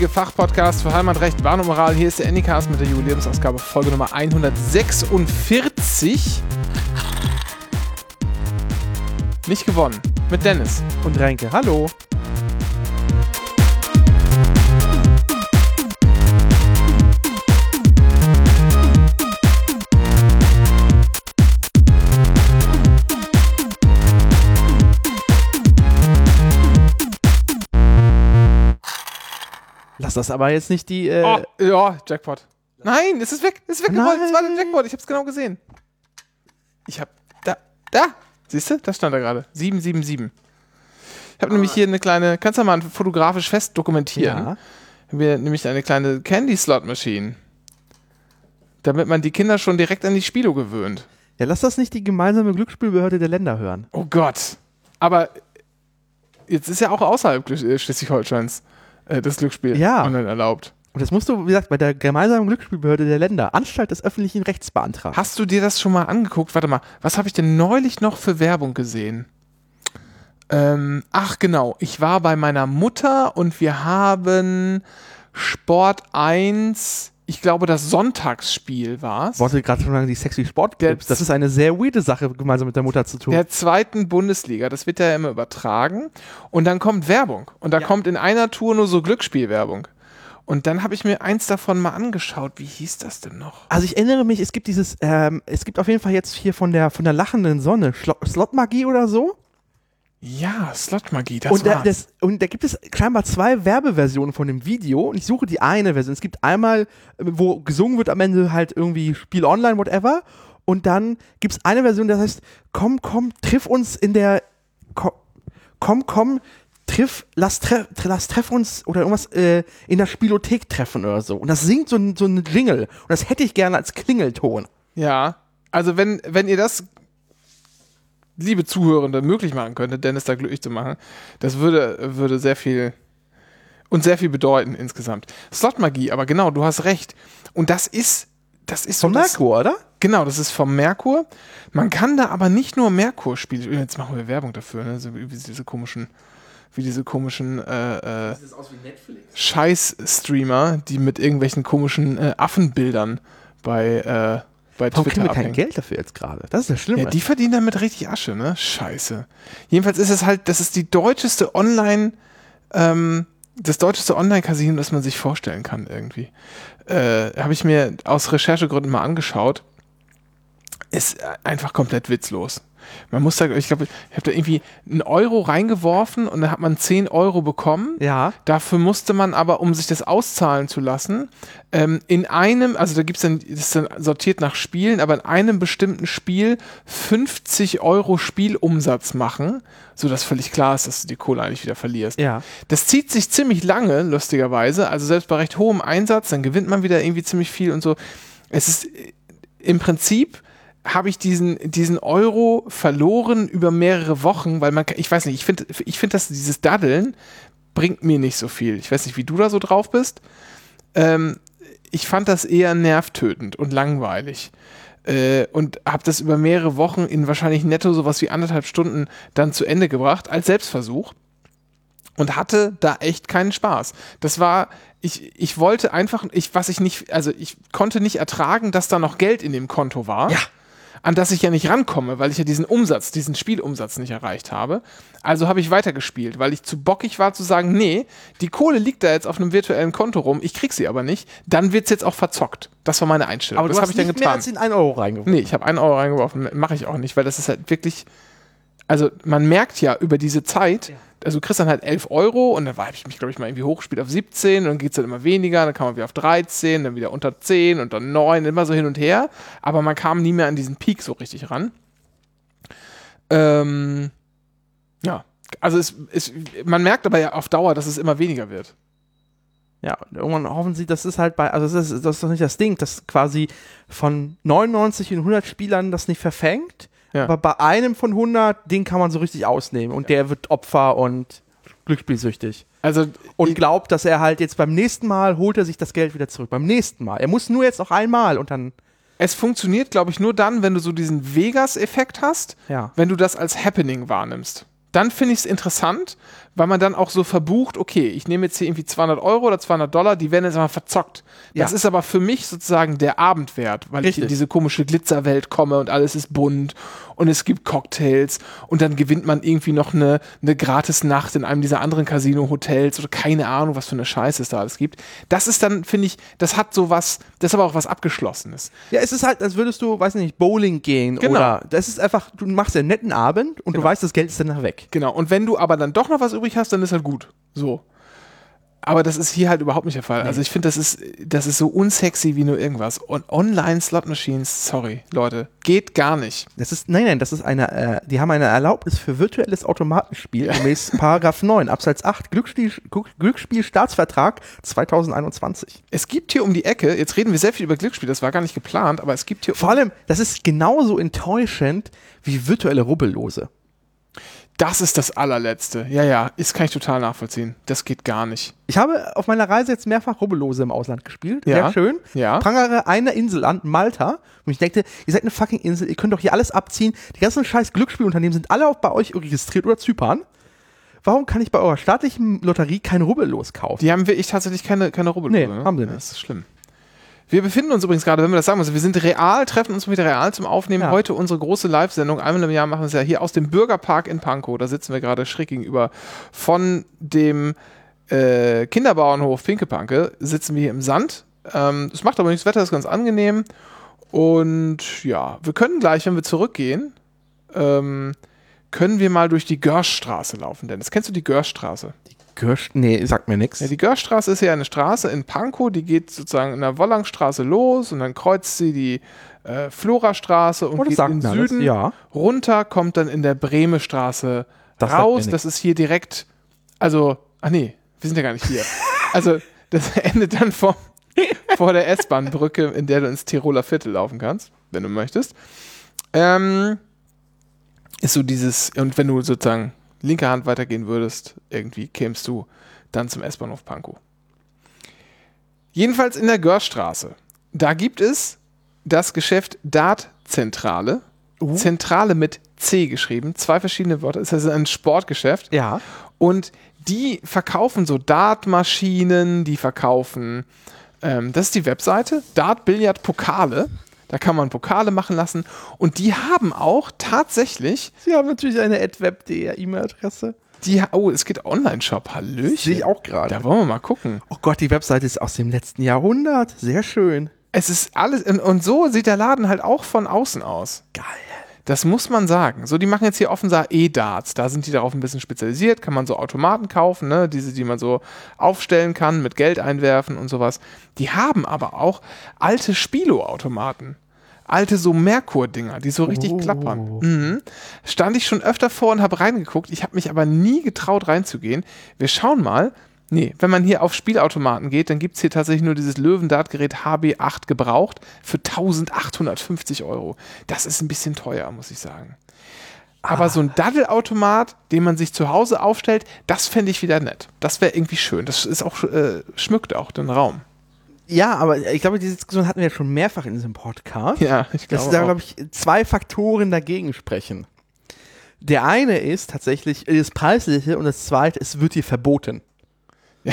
einzige Fachpodcast für Heimatrecht, Warn und Moral. Hier ist der Anycast mit der Jubiläumsausgabe Folge Nummer 146. Nicht gewonnen. Mit Dennis. Und Renke, hallo. Das aber jetzt nicht die. Äh, Oh, ja, Jackpot. Nein, es ist weg. Es ist weggerollt. Es war der. Jackpot. Ich hab's genau gesehen. Ich hab. Da. Da. Siehst du? Da stand er gerade. 777. Ich habe nämlich hier eine kleine. Kannst du mal fotografisch fest dokumentieren? Ja. Haben wir nämlich eine kleine Candy Slot Machine. Damit man die Kinder schon direkt an die Spielo gewöhnt. ja, lass das nicht die gemeinsame Glücksspielbehörde der Länder hören. Oh Gott. Aber jetzt ist ja auch außerhalb Schleswig-Holsteins äh, das Glücksspiel Ja. online erlaubt. Und das musst du, wie gesagt, bei der gemeinsamen Glücksspielbehörde der Länder, Anstalt des öffentlichen Rechts beantragen. Hast du dir das schon mal angeguckt? Warte mal, was habe ich denn neulich noch für Werbung gesehen? Ähm, ach genau, ich war bei meiner Mutter und wir haben Sport 1, ich glaube das Sonntagsspiel war es, wollte gerade schon sagen, die sexy Sportclips. Der- Das ist eine sehr weirde Sache, gemeinsam mit der Mutter zu tun. der zweiten Bundesliga. Das wird ja immer übertragen. Und dann kommt Werbung. Und da kommt in einer Tour nur so Glücksspielwerbung. Und dann habe ich mir eins davon mal angeschaut. Wie hieß das denn noch? Also ich erinnere mich, es gibt dieses, ähm, es gibt auf jeden Fall jetzt hier von der von der lachenden Sonne Slotmagie oder so. Ja, Slotmagie, das und, da, war's. das, und da gibt es scheinbar zwei Werbeversionen von dem Video und ich suche die eine Version. Es gibt einmal, äh, wo gesungen wird am Ende halt irgendwie Spiel online, whatever. Und dann gibt es eine Version, das heißt, komm, komm, triff uns in der, komm, komm, komm triff, lass, treff, lass treff uns oder irgendwas äh, in der Spielothek treffen oder so. Und das singt so ein, so ein Jingle. Und das hätte ich gerne als Klingelton. Ja, also wenn, wenn ihr das, liebe Zuhörende, möglich machen könntet, Dennis da glücklich zu machen, das würde, würde sehr viel und sehr viel bedeuten insgesamt. Slotmagie, aber genau, du hast recht. Und das ist, das ist Von so das, Merkur, oder? Genau, das ist vom Merkur. Man kann da aber nicht nur Merkur spielen. Jetzt machen wir Werbung dafür, ne? So wie diese komischen, wie diese komischen äh, äh, Scheiß-Streamer, die mit irgendwelchen komischen äh, Affenbildern bei, äh, bei Warum Twitter kriegen wir kein abhängen. Geld dafür jetzt gerade? Das ist ja schlimm. Ja, die verdienen damit richtig Asche, ne? Scheiße. Jedenfalls ist es halt, das ist die deutscheste Online, ähm, das deutscheste Online-Casino, das man sich vorstellen kann irgendwie. Äh, Habe ich mir aus Recherchegründen mal angeschaut. Ist einfach komplett witzlos. Man muss da, ich glaube, ich habe da irgendwie einen Euro reingeworfen und dann hat man 10 Euro bekommen. ja. Dafür musste man aber, um sich das auszahlen zu lassen, ähm, in einem, also da gibt es dann, das ist dann sortiert nach Spielen, aber in einem bestimmten Spiel 50 Euro Spielumsatz machen, sodass völlig klar ist, dass du die Kohle eigentlich wieder verlierst. Ja. Das zieht sich ziemlich lange, lustigerweise. Also selbst bei recht hohem Einsatz, dann gewinnt man wieder irgendwie ziemlich viel und so. Es ist äh, im Prinzip habe ich diesen, diesen Euro verloren über mehrere Wochen, weil man, ich weiß nicht, ich finde, ich finde, dass dieses Daddeln bringt mir nicht so viel. Ich weiß nicht, wie du da so drauf bist. Ähm, ich fand das eher nervtötend und langweilig. Äh, und habe das über mehrere Wochen in wahrscheinlich netto sowas wie anderthalb Stunden dann zu Ende gebracht, als Selbstversuch und hatte da echt keinen Spaß. Das war, ich, ich wollte einfach, ich, was ich nicht, also ich konnte nicht ertragen, dass da noch Geld in dem Konto war. Ja. An das ich ja nicht rankomme, weil ich ja diesen Umsatz, diesen Spielumsatz nicht erreicht habe. Also habe ich weitergespielt, weil ich zu bockig war zu sagen, nee, die Kohle liegt da jetzt auf einem virtuellen Konto rum, ich krieg sie aber nicht, dann wird's jetzt auch verzockt. Das war meine Einstellung. Aber das habe ich dann nicht mehr getan. als in 1 Euro reingeworfen. Nee, ich habe einen Euro reingeworfen, mache ich auch nicht, weil das ist halt wirklich, also man merkt ja über diese Zeit, also du kriegst dann halt 11 Euro und dann habe ich mich, glaube ich, mal irgendwie hochgespielt auf 17 und dann geht es dann immer weniger, dann kam man wieder auf 13, dann wieder unter 10 und dann 9, immer so hin und her, aber man kam nie mehr an diesen Peak so richtig ran. Ähm, ja, also es, es, man merkt aber ja auf Dauer, dass es immer weniger wird. Ja, und irgendwann hoffen sie, das ist halt bei, also das ist, das ist doch nicht das Ding, dass quasi von 99 in 100 Spielern das nicht verfängt, Ja. aber bei einem von 100, den kann man so richtig ausnehmen und der wird Opfer und glücksspielsüchtig. Also Und glaubt, dass er halt jetzt beim nächsten Mal holt er sich das Geld wieder zurück. Beim nächsten Mal. Er muss nur jetzt noch einmal und dann, es funktioniert, glaube ich, nur dann, wenn du so diesen Vegas-Effekt hast, ja. wenn du das als Happening wahrnimmst. Dann finde ich es interessant, weil man dann auch so verbucht, okay, ich nehme jetzt hier irgendwie 200 Euro oder 200 Dollar, die werden jetzt mal verzockt. Das Ja. ist aber für mich sozusagen der Abendwert, weil ich Richtig. in diese komische Glitzerwelt komme und alles ist bunt und es gibt Cocktails und dann gewinnt man irgendwie noch eine, eine gratis Nacht in einem dieser anderen Casino-Hotels oder keine Ahnung, was für eine Scheiße es da alles gibt. Das ist dann, finde ich, das hat so was, das ist aber auch was Abgeschlossenes. Ja, es ist halt, als würdest du, weiß nicht, Bowling gehen Genau. oder das ist einfach, du machst einen netten Abend und du weißt, das Geld ist danach weg. Genau. Und wenn du aber dann doch noch was übrig hast, dann ist halt gut. So. Aber das ist hier halt überhaupt nicht der Fall. Also ich finde, das ist, das ist so unsexy wie nur irgendwas. Und Online-Slot-Machines, sorry, Leute, geht gar nicht. Das ist, nein, nein, das ist eine, äh, die haben eine Erlaubnis für virtuelles Automatenspiel gemäß Paragraph 9 Absatz 8 Glücksspiel, Glücksspielstaatsvertrag 2021. Es gibt hier um die Ecke, jetzt reden wir sehr viel über Glücksspiel, das war gar nicht geplant, aber es gibt hier. Vor allem, das ist genauso enttäuschend wie virtuelle Rubbellose. Das ist das allerletzte. Ja, ja, das kann ich total nachvollziehen. Das geht gar nicht. Ich habe auf meiner Reise jetzt mehrfach Rubbellose im Ausland gespielt. Ja. Sehr schön. Ja. Prangere eine Insel an, Malta. Und ich denke, ihr seid eine fucking Insel, ihr könnt doch hier alles abziehen. Die ganzen scheiß Glücksspielunternehmen sind alle auch bei euch registriert oder Zypern. Warum kann ich bei eurer staatlichen Lotterie kein Rubbellos kaufen? Die haben wir ich tatsächlich keine, keine Rubbellose. Nee, ne? haben sie nicht. Das ist schlimm. Wir befinden uns übrigens gerade, wenn wir das sagen müssen, wir sind real, treffen uns wieder real zum Aufnehmen. Ja. Heute unsere große Live-Sendung. Einmal im Jahr machen wir es ja hier aus dem Bürgerpark in Pankow. Da sitzen wir gerade schräg gegenüber von dem äh, Kinderbauernhof Pinkepanke. Sitzen wir hier im Sand. Ähm, Es macht aber nichts, das Wetter ist ganz angenehm. Und ja, wir können gleich, wenn wir zurückgehen, ähm, können wir mal durch die Görschstraße laufen. Dennis, kennst du die Görschstraße? Kirsch, nee, sagt mir nichts. Ja, die Görstraße ist ja eine Straße in Pankow, die geht sozusagen in der Wollangstraße los und dann kreuzt sie die äh, Florastraße und Oh, geht in den Süden ja. runter, kommt dann in der Bremestraße Das raus. Das ist hier direkt, also, ach nee, wir sind ja gar nicht hier. also, das endet dann vor, vor der S-Bahn-Brücke, in der du ins Tiroler Viertel laufen kannst, wenn du möchtest. Ähm, ist so dieses, und wenn du sozusagen linke Hand weitergehen würdest, irgendwie kämst du dann zum S-Bahnhof Pankow. Jedenfalls in der Görstraße. Da gibt es das Geschäft Dartzentrale. Zentrale mit C geschrieben, zwei verschiedene Wörter. Es ist ein Sportgeschäft. Ja. Und die verkaufen so Dartmaschinen, die verkaufen, ähm, das ist die Webseite, Dart Billard Pokale. Da kann man Pokale machen lassen. Und die haben auch tatsächlich, Sie haben natürlich eine adweb.de E-Mail-Adresse. die, oh, es geht Online-Shop, Hallöchen. Sehe ich auch gerade. Da wollen wir mal gucken. Oh Gott, die Webseite ist aus dem letzten Jahrhundert. Sehr schön. Es ist alles, und, und so sieht der Laden halt auch von außen aus. Geil. Das muss man sagen. So, die machen jetzt hier offenbar E-Darts. Da sind die darauf ein bisschen spezialisiert. Kann man so Automaten kaufen, ne? Diese, die man so aufstellen kann, mit Geld einwerfen und sowas. Die haben aber auch alte Spilo-Automaten. Alte so Merkur-Dinger, die so richtig Oh. klappern. Mhm. Stand ich schon öfter vor und habe reingeguckt. Ich habe mich aber nie getraut reinzugehen. Wir schauen mal. Nee, wenn man hier auf Spielautomaten geht, dann gibt es hier tatsächlich nur dieses Löwendartgerät HB8 gebraucht für 1850 Euro. Das ist ein bisschen teuer, muss ich sagen. Aber so ein Daddelautomat, den man sich zu Hause aufstellt, das fände ich wieder nett. Das wäre irgendwie schön. Das ist auch, äh, schmückt auch den Raum. Ja, aber ich glaube, diese Diskussion hatten wir schon mehrfach in diesem Podcast. Ja, ich Dass glaube. da, auch. glaube ich, zwei Faktoren dagegen sprechen. Der eine ist tatsächlich das Preisliche und das zweite, es wird dir verboten.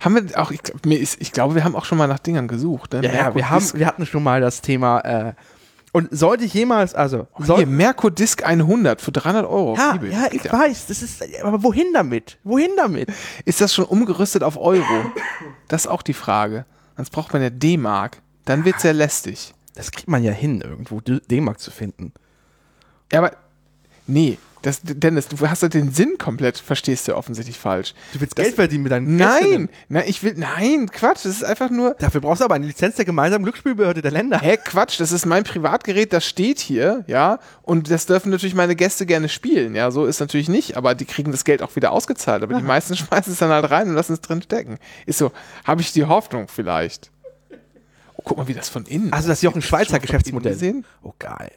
haben wir auch, ich, ist, ich glaube, wir haben auch schon mal nach Dingern gesucht. Ne? Ja, ja, wir, haben, wir hatten schon mal das Thema. Äh, und sollte ich jemals, also. Oh, soll, hier, Merkur Disc 100 für 300 Euro. ja, ja, ich geht weiß, das ist, aber wohin damit? Wohin damit? Ist das schon umgerüstet auf Euro? Das ist auch die Frage. Sonst braucht man ja D-Mark. Dann wird es ja lästig. Das kriegt man ja hin, irgendwo D-Mark zu finden. Ja, aber nee, das, Dennis, du hast ja den Sinn komplett, verstehst du offensichtlich falsch. Du willst Das- Geld verdienen mit deinen Nein, nein, ich will, nein, Quatsch, das ist einfach nur, Dafür brauchst du aber eine Lizenz der gemeinsamen Glücksspielbehörde der Länder. hä, Quatsch, das ist mein Privatgerät, das steht hier, ja, und das dürfen natürlich meine Gäste gerne spielen, ja, so ist natürlich nicht, aber die kriegen das Geld auch wieder ausgezahlt, aber die meisten schmeißen es dann halt rein und lassen es drin stecken. Ist so, habe ich die Hoffnung vielleicht. Oh, guck mal, wie das von innen Also das ist ja auch ein Schweizer Geschäftsmodell. Oh, geil.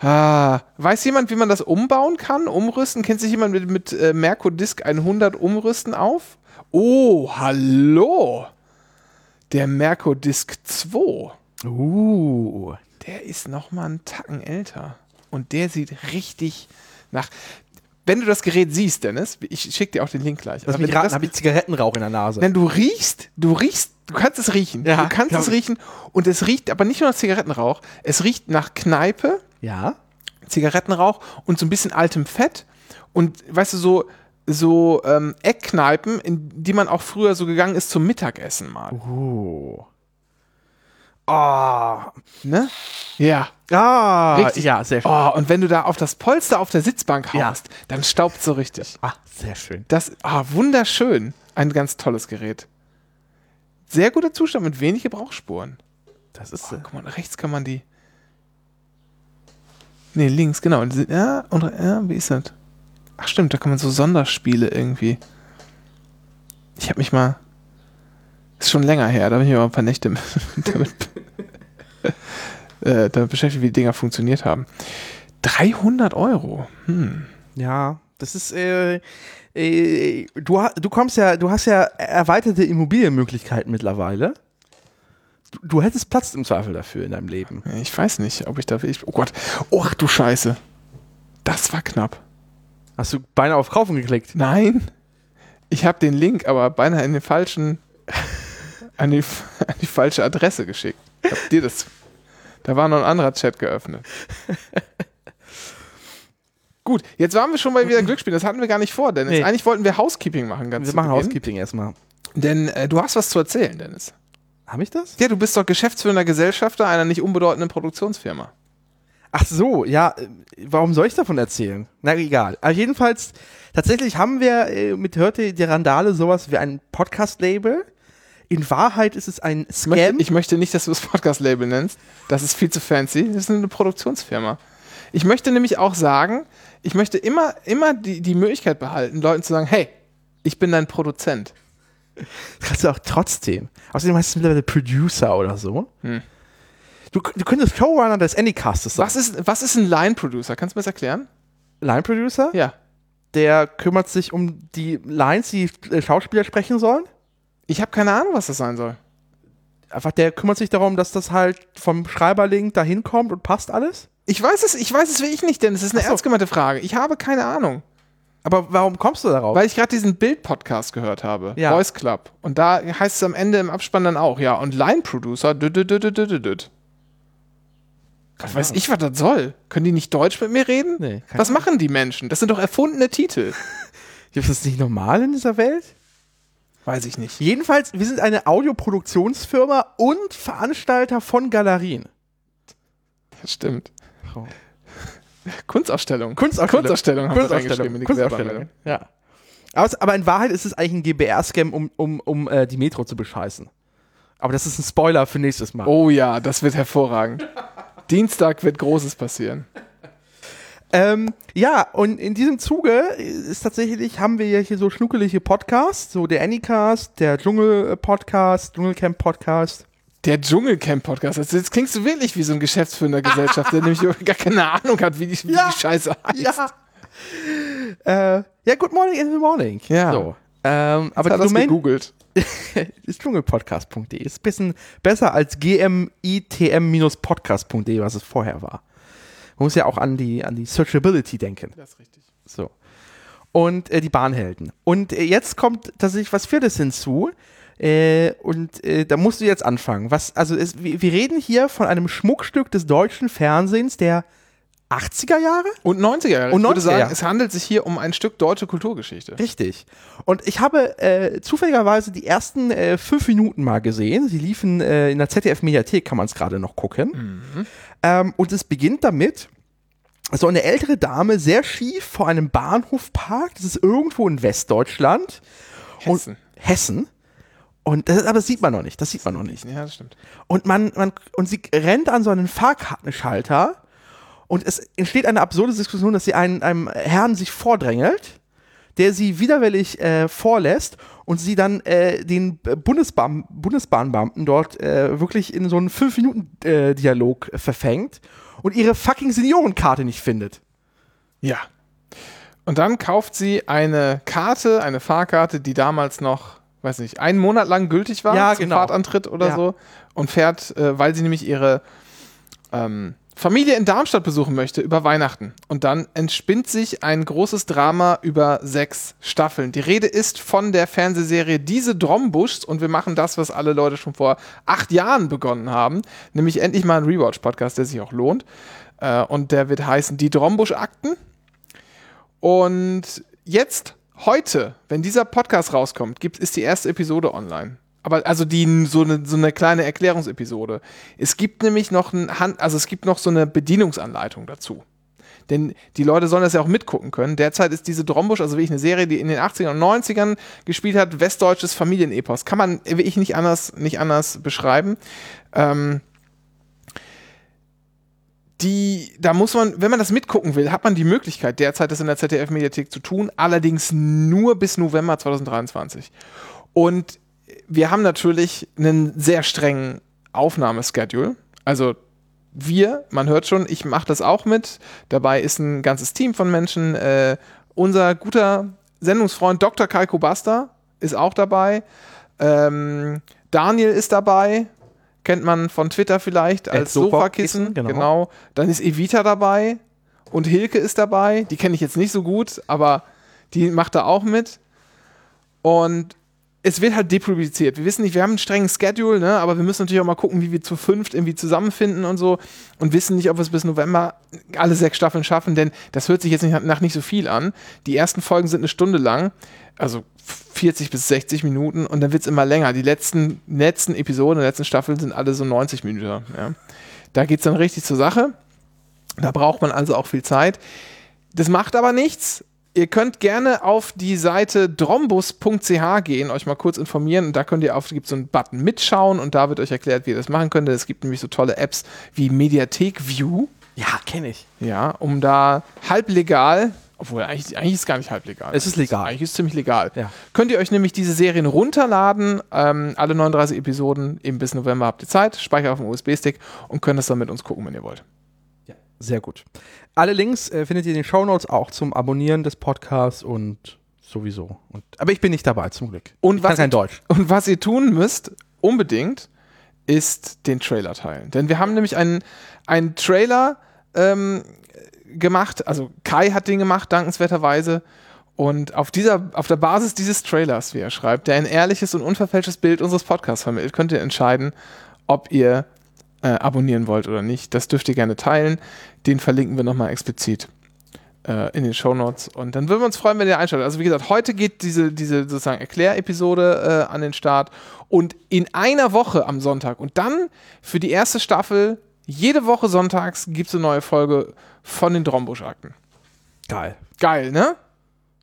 Ah, weiß jemand, wie man das umbauen kann, umrüsten? Kennt sich jemand mit, mit äh, Merkur Disk 100 umrüsten auf? Oh, hallo! Der Merkur Disk 2. Uh. Der ist noch mal einen Tacken älter. und der sieht richtig nach. Wenn du das Gerät siehst, Dennis, ich schicke dir auch den Link gleich. Lass mich raten, habe ich Zigarettenrauch in der Nase. Wenn du riechst, du riechst, du kannst es riechen. Ja, du kannst es riechen und es riecht aber nicht nur nach Zigarettenrauch, es riecht nach Kneipe, Ja. Zigarettenrauch und so ein bisschen altem Fett und weißt du so so ähm, Eckkneipen, in die man auch früher so gegangen ist zum Mittagessen mal. Oh. Ah. Ne? Ja. Ah. Richtig. Ja, sehr schön. Oh, und wenn du da auf das Polster auf der Sitzbank Ja. haust, dann staubt so richtig. Ah, sehr schön. Das, ah, wunderschön. Ein ganz tolles Gerät. Sehr guter Zustand mit wenig Gebrauchsspuren. Das ist. Oh, guck mal, rechts kann man die. Nee, links, genau. Ja, und ja, wie ist das? Ach stimmt, da kann man so Sonderspiele irgendwie. Ich habe mich mal. Ist schon länger her, da habe ich mich mal ein paar Nächte damit, äh, damit beschäftigt, wie die Dinger funktioniert haben. 300 Euro. Hm. Ja, das ist. Äh, äh, du, du kommst ja, du hast ja erweiterte Immobilienmöglichkeiten mittlerweile. Du, hättest Platz im Zweifel dafür in deinem Leben. Ich weiß nicht, ob ich da will. Oh Gott. Ach du Scheiße. Das war knapp. Hast du beinahe auf Kaufen geklickt? Nein. Ich habe den Link aber beinahe in den falschen, an die, an die falsche Adresse geschickt. Ich hab dir das. Da war noch ein anderer Chat geöffnet. Gut, jetzt waren wir schon bei wieder Glücksspiel. Das hatten wir gar nicht vor, Dennis. Nee. Eigentlich wollten wir Housekeeping machen, ganz Wir machen Beginn. Housekeeping erstmal. Denn äh, du hast was zu erzählen, Dennis. Habe ich das? Ja, du bist doch geschäftsführender Gesellschafter einer nicht unbedeutenden Produktionsfirma. Ach so, ja, äh, warum soll ich davon erzählen? Na egal. Aber jedenfalls, tatsächlich haben wir äh, mit Hörte die Randale sowas wie ein Podcast-Label. In Wahrheit ist es ein Ich möchte, Scam. ich möchte nicht, dass du das Podcast-Label nennst. Das ist viel zu fancy. Das ist eine Produktionsfirma. Ich möchte nämlich auch sagen, ich möchte immer, immer die, die Möglichkeit behalten, Leuten zu sagen, hey, ich bin dein Produzent. Kannst du auch trotzdem. Außerdem heißt es mittlerweile Producer oder so. Hm. Du, du könntest Showrunner des Anycastes sein. Was ist, was ist ein Line-Producer? Kannst du mir das erklären? Line-Producer? Ja. Der kümmert sich um die Lines, die Schauspieler sprechen sollen. Ich habe keine Ahnung, was das sein soll. Einfach der kümmert sich darum, dass das halt vom Schreiberlink dahin kommt und passt alles. Ich weiß es, ich weiß es wie ich nicht, denn es ist eine so. ernst gemeinte Frage. Ich habe keine Ahnung. Aber warum kommst du darauf? Weil ich gerade diesen Bild-Podcast gehört habe. Ja. Voice Club. Und da heißt es am Ende im Abspann dann auch, ja, und Line-Producer. Was weiß ich, was das soll? Können die nicht Deutsch mit mir reden? Nee, Was machen die Menschen? Das sind doch erfundene Titel. Ist das nicht normal in dieser Welt? Weiß ich nicht. Jedenfalls, wir sind eine Audioproduktionsfirma und Veranstalter von Galerien. Das stimmt. Oh. Kunstausstellung. Kunstausstellung. Kunstausstellung haben wir Kunstausstellung. in die Kunstausstellung. Ja. Aber in Wahrheit ist es eigentlich ein GBR-Scam, um, um, um äh, die Metro zu bescheißen. Aber das ist ein Spoiler für nächstes Mal. Oh ja, das wird hervorragend. Dienstag wird Großes passieren. Ähm, ja, und in diesem Zuge ist tatsächlich, haben wir ja hier so schnuckelige Podcasts, so der Anycast, der Dschungel-Podcast, Dschungelcamp-Podcast. Der Dschungelcamp-Podcast. Also jetzt klingst du wirklich wie so ein geschäftsführender Gesellschaft, der nämlich gar keine Ahnung hat, wie die, wie Ja. die Scheiße heißt. Ja. Äh, ja, Good Morning in the Morning. Ja. So. Ähm, aber Hat die das Domain gegoogelt. ist dschungelpodcast.de. Ist ein bisschen besser als gmitm-podcast.de, was es vorher war. Man muss ja auch an die, an die Searchability denken. Das ist richtig. So. Und äh, die Bahnhelden. Und äh, jetzt kommt tatsächlich was Viertes hinzu. Äh, und äh, da musst du jetzt anfangen. Was, also es, wir, wir reden hier von einem Schmuckstück des deutschen Fernsehens der 80er Jahre? Und 90er Jahre. Und ich würde 90er sagen, es handelt sich hier um ein Stück deutsche Kulturgeschichte. Richtig. Und ich habe äh, zufälligerweise die ersten äh, fünf Minuten mal gesehen. Sie liefen äh, in der ZDF-Mediathek, kann man es gerade noch gucken. Ähm, und es beginnt damit, so eine ältere Dame sehr schief vor einem Bahnhof parkt. Das ist irgendwo in Westdeutschland. Hessen. Und Hessen. Und das, aber das sieht man noch nicht. Das sieht man noch nicht. Ja, das stimmt. Und man, man, und sie rennt an so einen Fahrkartenschalter und es entsteht eine absurde Diskussion, dass sie einen, einem Herrn sich vordrängelt, der sie widerwillig äh, vorlässt und sie dann äh, den Bundesbahn, Bundesbahnbeamten dort äh, wirklich in so einen 5-Minuten-Dialog verfängt und ihre fucking Seniorenkarte nicht findet. Ja. Und dann kauft sie eine Karte, eine Fahrkarte, die damals noch, weiß nicht, einen Monat lang gültig war Ja, zum genau. Fahrtantritt oder Ja. so und fährt, äh, weil sie nämlich ihre ähm, Familie in Darmstadt besuchen möchte über Weihnachten. Und dann entspinnt sich ein großes Drama über sechs Staffeln. Die Rede ist von der Fernsehserie Diese Drombuschs und wir machen das, was alle Leute schon vor acht Jahren begonnen haben, nämlich endlich mal ein Rewatch-Podcast, der sich auch lohnt. Äh, und der wird heißen Die Drombusch-Akten. Und jetzt, heute, wenn dieser Podcast rauskommt, gibt, ist die erste Episode online. Aber also die so eine, so eine kleine Erklärungsepisode. Es gibt nämlich noch ein Hand, also es gibt noch so eine Bedienungsanleitung dazu. Denn die Leute sollen das ja auch mitgucken können. Derzeit ist diese Drombusch, also wirklich eine Serie, die in den 80ern und 90ern gespielt hat, westdeutsches Familienepos. Kann man wirklich nicht anders, nicht anders beschreiben. Ähm, die, da muss man, wenn man das mitgucken will, hat man die Möglichkeit, derzeit das in der ZDF-Mediathek zu tun, allerdings nur bis November 2023. Und wir haben natürlich einen sehr strengen Aufnahmeschedule. Also wir, man hört schon, ich mache das auch mit. Dabei ist ein ganzes Team von Menschen. Äh, unser guter Sendungsfreund Dr. Kalko Basta ist auch dabei. Ähm, Daniel ist dabei. Kennt man von Twitter vielleicht als Sofakissen. Sofa genau. genau. Dann ist Evita dabei. Und Hilke ist dabei. Die kenne ich jetzt nicht so gut, aber die macht da auch mit. Und es wird halt depubliziert. Wir wissen nicht, wir haben einen strengen Schedule, ne, aber wir müssen natürlich auch mal gucken, wie wir zu fünft irgendwie zusammenfinden und so und wissen nicht, ob wir es bis November alle sechs Staffeln schaffen, denn das hört sich jetzt nicht nach nicht so viel an. Die ersten Folgen sind eine Stunde lang, also 40 bis 60 Minuten und dann wird es immer länger. Die letzten, letzten Episoden, die letzten Staffeln sind alle so 90 Minuten. Ja. Da geht es dann richtig zur Sache. Da braucht man also auch viel Zeit. Das macht aber nichts Ihr könnt gerne auf die Seite drombus.ch gehen, euch mal kurz informieren und da könnt ihr auf, gibt so einen Button mitschauen und da wird euch erklärt, wie ihr das machen könnt. Es gibt nämlich so tolle Apps wie Mediathek View. Ja, kenne ich. Ja, um da halblegal, obwohl eigentlich, eigentlich ist es gar nicht halblegal. Es ist legal. Eigentlich ist es ziemlich legal. Ja. Könnt ihr euch nämlich diese Serien runterladen, ähm, alle 39 Episoden, eben bis November habt ihr Zeit, speichert auf dem USB-Stick und könnt das dann mit uns gucken, wenn ihr wollt. Ja, sehr gut. Alle Links äh, findet ihr in den Show Notes auch zum Abonnieren des Podcasts und sowieso. Und, aber ich bin nicht dabei, zum Glück. Und ich was kein Deutsch. Und was ihr tun müsst, unbedingt, ist den Trailer teilen. Denn wir haben nämlich einen, einen Trailer ähm, gemacht, also Kai hat den gemacht, dankenswerterweise. Und auf, dieser, auf der Basis dieses Trailers, wie er schreibt, der ein ehrliches und unverfälschtes Bild unseres Podcasts vermittelt, könnt ihr entscheiden, ob ihr äh, abonnieren wollt oder nicht. Das dürft ihr gerne teilen. Den verlinken wir nochmal explizit äh, in den Show Notes. Und dann würden wir uns freuen, wenn ihr einschaltet. Also wie gesagt, heute geht diese, diese sozusagen Erklärepisode äh, an den Start. Und in einer Woche am Sonntag und dann für die erste Staffel, jede Woche sonntags gibt es eine neue Folge von den Drombusch-Akten. Geil. Geil, ne?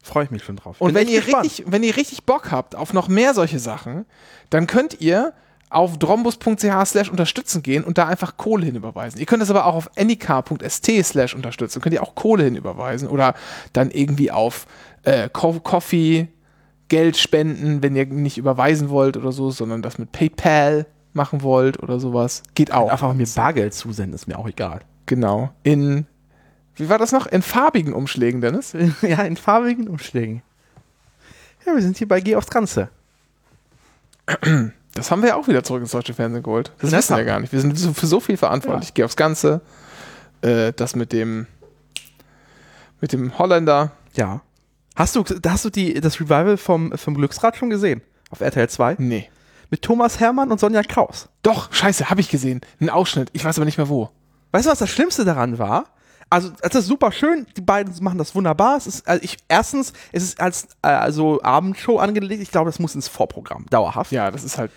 Freue ich mich schon drauf. Und wenn ihr, richtig, wenn ihr richtig Bock habt auf noch mehr solche Sachen, dann könnt ihr auf drombus.ch slash unterstützen gehen und da einfach Kohle hinüberweisen. Ihr könnt das aber auch auf anycar.st slash unterstützen. Könnt ihr auch Kohle hinüberweisen oder dann irgendwie auf äh, Coffee Geld spenden, wenn ihr nicht überweisen wollt oder so, sondern das mit PayPal machen wollt oder sowas. Geht auch. Einfach mir Bargeld zusenden, ist mir auch egal. Genau. In, wie war das noch? In farbigen Umschlägen, Dennis? ja, in farbigen Umschlägen. Ja, wir sind hier bei Geh aufs Ganze. Das haben wir ja auch wieder zurück ins deutsche Fernsehen geholt. Das, das wissen wir ja gar nicht. Wir sind für so viel verantwortlich. Ja. Gehe aufs Ganze. Äh, das mit dem mit dem Holländer. Ja. Hast du, hast du die, das Revival vom, vom Glücksrad schon gesehen? Auf RTL 2? Nee. Mit Thomas Hermann und Sonja Kraus. Doch, scheiße, habe ich gesehen. Ein Ausschnitt. Ich weiß aber nicht mehr wo. Weißt du, was das Schlimmste daran war? Also es ist super schön, die beiden machen das wunderbar. Es ist, also ich, erstens, es ist als äh, also Abendshow angelegt. Ich glaube, das muss ins Vorprogramm, dauerhaft. Ja, das ist halt.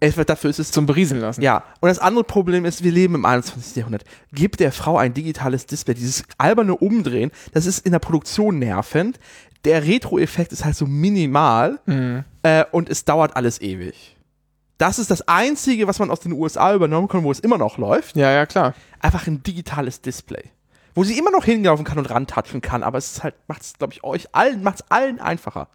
Es wird dafür ist es zum Berieseln lassen. Ja. Und das andere Problem ist, wir leben im 21. Jahrhundert. Gib der Frau ein digitales Display, dieses alberne Umdrehen, das ist in der Produktion nervend. Der Retro-Effekt ist halt so minimal mhm. äh, und es dauert alles ewig. Das ist das Einzige, was man aus den USA übernommen kann, wo es immer noch läuft. Ja, ja, klar. Einfach ein digitales Display wo sie immer noch hinlaufen kann und rantatschen kann, aber es ist halt, macht es, glaube ich, euch allen, macht es allen einfacher.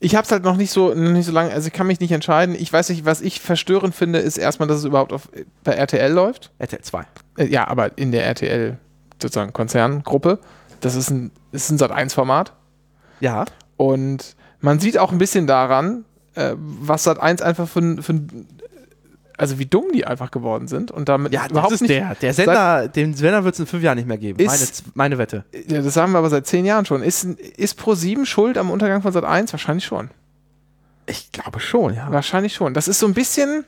Ich habe es halt noch nicht so nicht so lange, also ich kann mich nicht entscheiden. Ich weiß nicht, was ich verstörend finde, ist erstmal, dass es überhaupt auf, bei RTL läuft. RTL 2. Äh, ja, aber in der RTL sozusagen Konzerngruppe. Das ist ein, ist ein Sat1-Format. Ja. Und man sieht auch ein bisschen daran, äh, was Sat1 einfach für, für also wie dumm die einfach geworden sind und damit Ja, überhaupt nicht. der. Der Sender, den Sender wird es in fünf Jahren nicht mehr geben. Ist- meine, meine Wette. Ja, das sagen wir aber seit zehn Jahren schon. Ist, ist Pro7 schuld am Untergang von Sat 1? Wahrscheinlich schon. Ich glaube schon, ja. Wahrscheinlich schon. Das ist so ein bisschen,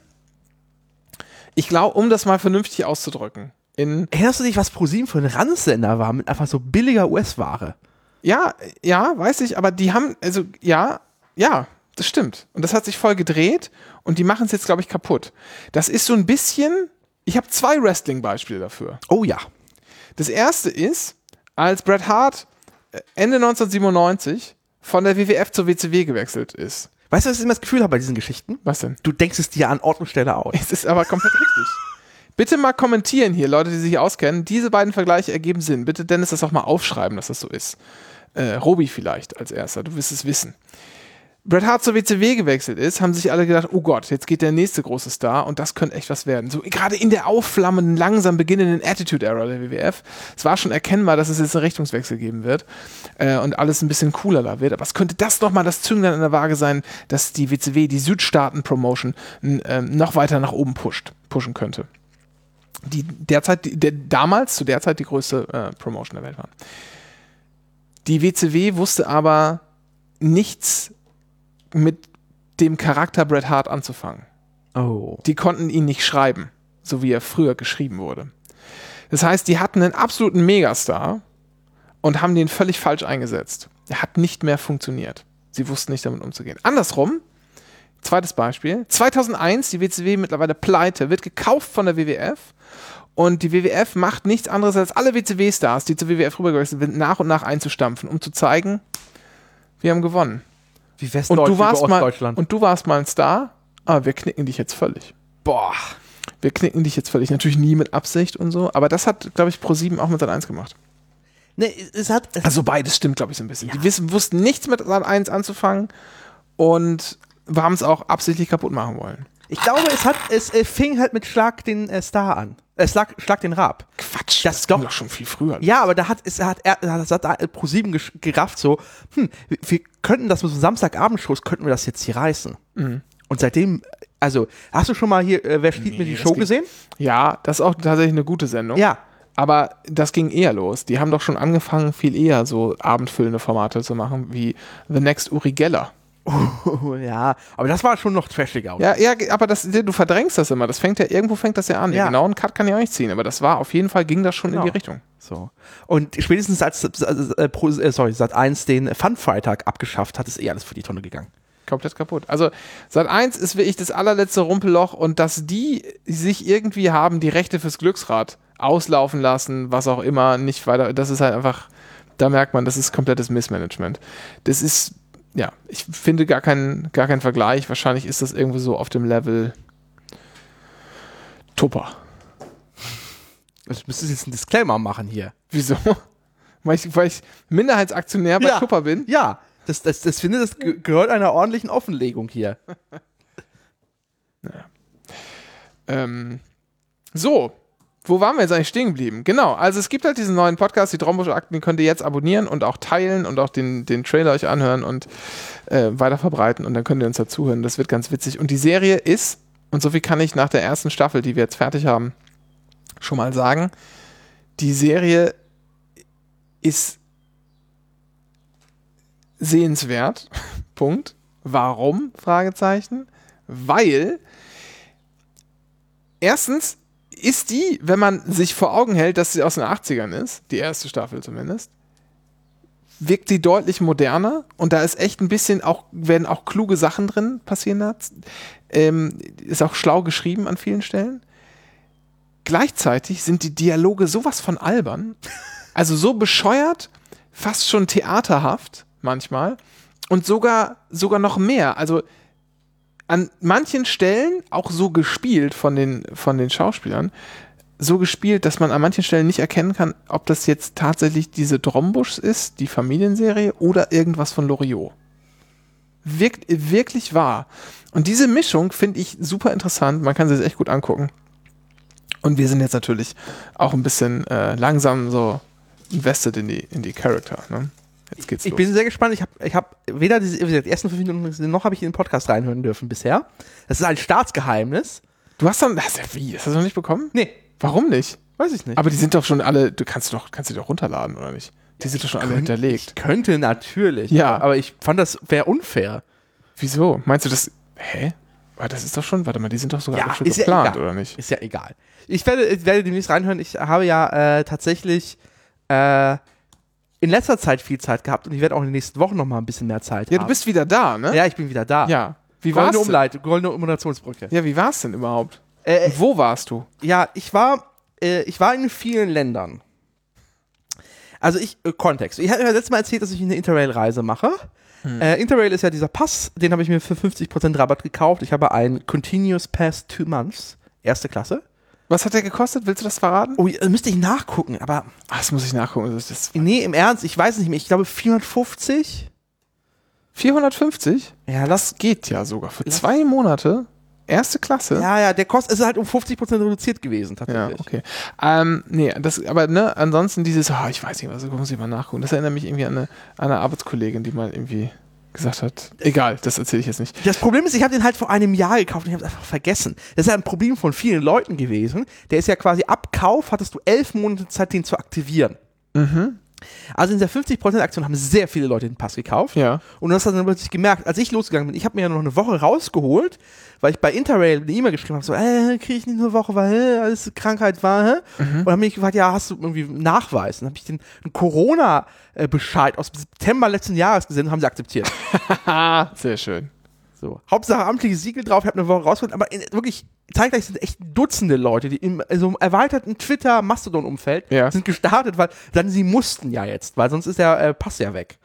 ich glaube, um das mal vernünftig auszudrücken. In, Erinnerst du dich, was ProSieben für ein Ranzsender war mit einfach so billiger US-Ware? ja, ja, weiß ich, aber die haben, also, ja, ja, das stimmt. Und das hat sich voll gedreht und die machen es jetzt, glaube ich, kaputt. Das ist so ein bisschen, ich habe zwei Wrestling-Beispiele dafür. Oh ja. Das erste ist, als Bret Hart äh, Ende 1997 von der WWF zur WCW gewechselt ist. Weißt du, was ich immer das Gefühl habe bei diesen Geschichten? Was denn? Du denkst es dir an Ort und Stelle aus. Es ist aber komplett richtig. Bitte mal kommentieren hier, Leute, die sich auskennen. Diese beiden Vergleiche ergeben Sinn. Bitte Dennis das auch mal aufschreiben, dass das so ist. Äh, Robi vielleicht als erster, du wirst es wissen. Bret Hart zur WCW gewechselt ist, haben sich alle gedacht, oh Gott, jetzt geht der nächste große Star und das könnte echt was werden. So gerade in der aufflammenden, langsam beginnenden Attitude-Era der WWF. Es war schon erkennbar, dass es jetzt einen Richtungswechsel geben wird äh, und alles ein bisschen cooler da wird. Aber es könnte das nochmal das Zünglein in der Waage sein, dass die WCW, die Südstaaten-Promotion, ähm, noch weiter nach oben pusht, pushen könnte. Die derzeit, der, damals, zu der Zeit die größte äh, Promotion der Welt waren. Die WCW wusste aber nichts mit dem Charakter Bret Hart anzufangen. Oh. Die konnten ihn nicht schreiben, so wie er früher geschrieben wurde. Das heißt, die hatten einen absoluten Megastar und haben den völlig falsch eingesetzt. Er hat nicht mehr funktioniert. Sie wussten nicht damit umzugehen. Andersrum, zweites Beispiel, 2001, die WCW mittlerweile pleite, wird gekauft von der WWF und die WWF macht nichts anderes als alle WCW-Stars, die zur WWF rübergewechselt sind, nach und nach einzustampfen, um zu zeigen, wir haben gewonnen. Wie Und Westdeutsch du, warst mal, Ostdeutschland. und du warst mal ein Star, aber wir knicken dich jetzt völlig. Boah. Wir knicken dich jetzt völlig. Natürlich nie mit Absicht und so, aber das hat, glaube ich, Pro7 auch mit Sat 1 gemacht. Ne, es hat. Es Also beides stimmt, glaube ich, so ein bisschen. Die wissen, wussten nichts mit Sat 1 anzufangen und wir haben es auch absichtlich kaputt machen wollen. Ich glaube, es hat. Es äh, fing halt mit Schlag den äh, Star an. Äh, Schlag, Schlag den Rab. Quatsch, Das ging doch- schon viel früher. Ja, aber da hat es hat er das hat Pro7 gerafft so, hm, wir, wir könnten das mit so Samstagabendshows könnten wir das jetzt hier reißen. Und seitdem also, hast du schon mal hier äh, wer spielt mir die das Show gesehen? Ja, das ist auch tatsächlich eine gute Sendung. Ja. Aber das ging eher los. Die haben doch schon angefangen, viel eher so abendfüllende Formate zu machen, wie The Next Uri Geller. Oh, ja, aber das war schon noch trashiger. Ja, ja, aber das, du verdrängst das immer. Das fängt ja, irgendwo fängt das ja an. Ja. Den genauen Cut kann ich auch nicht ziehen, aber das war auf jeden Fall, ging das schon Genau. in die Richtung. So. Und spätestens als äh, Pro, äh, sorry, Sat 1 den Fun Freitag abgeschafft hat, ist eh alles für die Tonne gegangen. komplett kaputt. Also Sat 1 ist wirklich das allerletzte Rumpelloch und dass die sich irgendwie haben die Rechte fürs Glücksrad auslaufen lassen, was auch immer, nicht weiter, das ist halt einfach, da merkt man, das ist komplettes Missmanagement. Das ist, ja, ich finde gar keinen gar keinen Vergleich. Wahrscheinlich ist das irgendwo so auf dem Level Tupper. Also müsstest jetzt einen Disclaimer machen hier. Wieso? Weil ich, weil ich Minderheitsaktionär bei Ja. Tupper bin? Ja, das, das, das finde, das ge- gehört einer ordentlichen Offenlegung hier. Ähm, so, wo waren wir jetzt eigentlich stehen geblieben? Genau, also es gibt halt diesen neuen Podcast, die Trombusch-Akten, den könnt ihr jetzt abonnieren und auch teilen und auch den, den Trailer euch anhören und äh, weiter verbreiten und dann könnt ihr uns dazuhören. Das wird ganz witzig. Und die Serie ist, und so viel kann ich nach der ersten Staffel, die wir jetzt fertig haben, schon mal sagen, die Serie ist sehenswert. Punkt. Warum? Fragezeichen. Weil erstens ist die, wenn man sich vor Augen hält, dass sie aus den 80ern ist, die erste Staffel zumindest, wirkt sie deutlich moderner und da ist echt ein bisschen auch, werden auch kluge Sachen drin passieren. Ähm, ist auch schlau geschrieben an vielen Stellen. Gleichzeitig sind die Dialoge sowas von albern, also so bescheuert, fast schon theaterhaft manchmal und sogar, sogar noch mehr. Also an manchen Stellen auch so gespielt von den, von den Schauspielern, so gespielt, dass man an manchen Stellen nicht erkennen kann, ob das jetzt tatsächlich diese Drombusch ist, die Familienserie, oder irgendwas von Loriot. Wirkt wirklich wahr. Und diese Mischung finde ich super interessant. Man kann sie sich echt gut angucken. Und wir sind jetzt natürlich auch ein bisschen äh, langsam so invested in die, in die Charakter. Ne? Jetzt geht's Ich los. bin sehr gespannt. Ich habe ich hab weder diese, die ersten fünf Minuten gesehen, noch habe ich in den Podcast reinhören dürfen bisher. Das ist ein Staatsgeheimnis. Du hast dann, hast ja, wie, hast du das noch nicht bekommen? Nee, Warum nicht? weiß ich nicht. Aber die sind doch schon alle, du kannst doch, kannst die doch runterladen, oder nicht? Die sind doch schon alle hinterlegt. Ich könnte natürlich. Ja. Aber ich fand, das wäre unfair. Wieso? Meinst du das, hä? Das ist doch schon, warte mal, die sind doch sogar Ja, schon ist ja geplant, egal. oder nicht? Ist ja egal. Ich werde, ich werde demnächst reinhören. Ich habe ja äh, tatsächlich äh, in letzter Zeit viel Zeit gehabt und ich werde auch in den nächsten Wochen noch mal ein bisschen mehr Zeit Ja, du haben. bist wieder da, ne? ja, ich bin wieder da. Ja. Wie war's Goldene? Umleitung, goldene Moderationsbrücke. Ja, wie war's denn überhaupt? Äh, Und wo warst du? Ja, ich war, äh, ich war in vielen Ländern. Also ich, äh, Kontext. Ich hatte ja letztes Mal erzählt, dass ich eine Interrail-Reise mache. Äh, Interrail ist ja dieser Pass, den habe ich mir für 50% Rabatt gekauft. Ich habe einen Continuous Pass Two Months, erste Klasse. Was hat der gekostet? Willst du das verraten? Oh, müsste ich nachgucken, aber Ach, das muss ich nachgucken. Das ist nee, im Ernst, ich weiß nicht mehr. Ich glaube 450. 450? Ja, lass. Das geht ja sogar. Für zwei Monate. Erste Klasse. Ja, ja, der kostet, ist halt um 50% reduziert gewesen, Ja, tatsächlich. okay. Ähm, nee, das, aber ne, ansonsten dieses, ah, ich weiß nicht, was, muss ich mal nachgucken. Das erinnert mich irgendwie an eine, an eine Arbeitskollegin, die mal irgendwie gesagt hat, egal, das erzähle ich jetzt nicht. Das Problem ist, ich habe den halt vor einem Jahr gekauft und ich habe es einfach vergessen. Das ist ja ein Problem von vielen Leuten gewesen. Der ist ja quasi ab Kauf, hattest du elf Monate Zeit, den zu aktivieren. Mhm. Also in dieser 50% Aktion haben sehr viele Leute den Pass gekauft. Ja. Und das hat dann plötzlich gemerkt, als ich losgegangen bin, ich habe mir ja noch eine Woche rausgeholt, weil ich bei Interrail eine E-Mail geschrieben habe, so, äh, kriege ich nicht nur eine Woche, weil äh, alles Krankheit war, hä? Und dann bin ich gefragt, ja, hast du irgendwie einen Nachweis? Und dann habe ich den Corona-Bescheid aus September letzten Jahres gesehen und haben sie akzeptiert. Sehr schön. So. Hauptsache amtliches Siegel drauf, ich habe eine Woche rausgeholt, aber in, wirklich, zeitgleich sind echt Dutzende Leute, die im also im erweiterten Twitter-Mastodon-Umfeld Ja. sind gestartet, weil dann sie mussten ja jetzt, weil sonst ist der äh, Pass ja weg.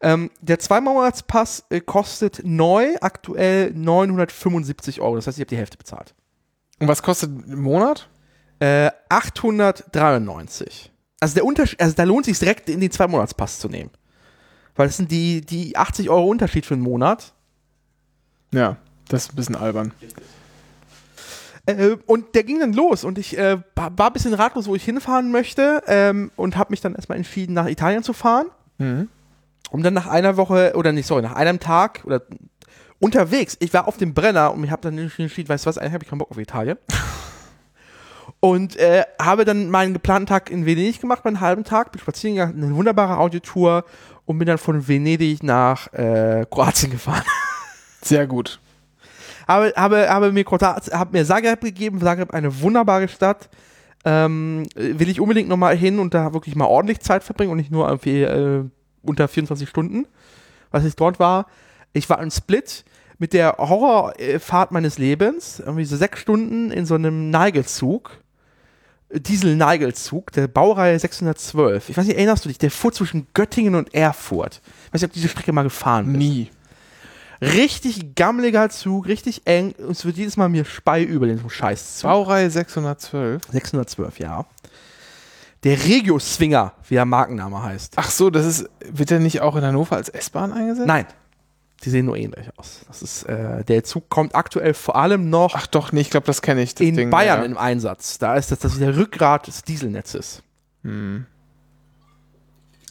Ähm, der Zwei-Monats-Pass äh, kostet neu aktuell 975 Euro, das heißt, ich habe die Hälfte bezahlt. Und was kostet im Monat? Äh, 893. Also der Unterschied, also da lohnt es sich direkt in den Zwei-Monats-Pass zu nehmen. Weil das sind die, die 80 Euro Unterschied für einen Monat. Ja, das ist ein bisschen albern. Äh, und der ging dann los und ich äh, war ein bisschen ratlos, wo ich hinfahren möchte ähm, und habe mich dann erstmal entschieden, nach Italien zu fahren, Mhm. um dann nach einer Woche, oder nicht, sorry, nach einem Tag oder unterwegs, ich war auf dem Brenner und ich habe dann entschieden, weißt du was, eigentlich habe ich keinen Bock auf Italien. Und äh, habe dann meinen geplanten Tag in Venedig gemacht, meinen halben Tag, bin spazieren gegangen, eine wunderbare Audiotour und bin dann von Venedig nach äh, Kroatien gefahren. Sehr gut. habe, habe, habe mir, habe mir Zagreb gegeben. Zagreb eine wunderbare Stadt. Ähm, will ich unbedingt nochmal hin und da wirklich mal ordentlich Zeit verbringen und nicht nur irgendwie, äh, unter 24 Stunden, was ich dort war. Ich war in Split mit der Horrorfahrt meines Lebens. Irgendwie so sechs Stunden in so einem Neigelzug. Diesel-Neigelzug, der Baureihe 612. Ich weiß nicht, erinnerst du dich? Der fuhr zwischen Göttingen und Erfurt. Ich weiß nicht, ob diese Strecke mal gefahren bist. Nie. Richtig gammeliger Zug, richtig eng. Und es wird jedes Mal mir Spei über den Scheißzug. Baureihe 612. 612, ja. Der Regio-Swinger, wie der Markenname heißt. Ach so, das ist, wird der nicht auch in Hannover als S-Bahn eingesetzt? Nein. Die sehen nur ähnlich aus. Das ist, äh, der Zug kommt aktuell vor allem noch Ach doch, nee, ich glaube, das kenne ich. Das in Ding, Bayern ja. im Einsatz. Da ist das, das ist der Rückgrat des Dieselnetzes. Hm.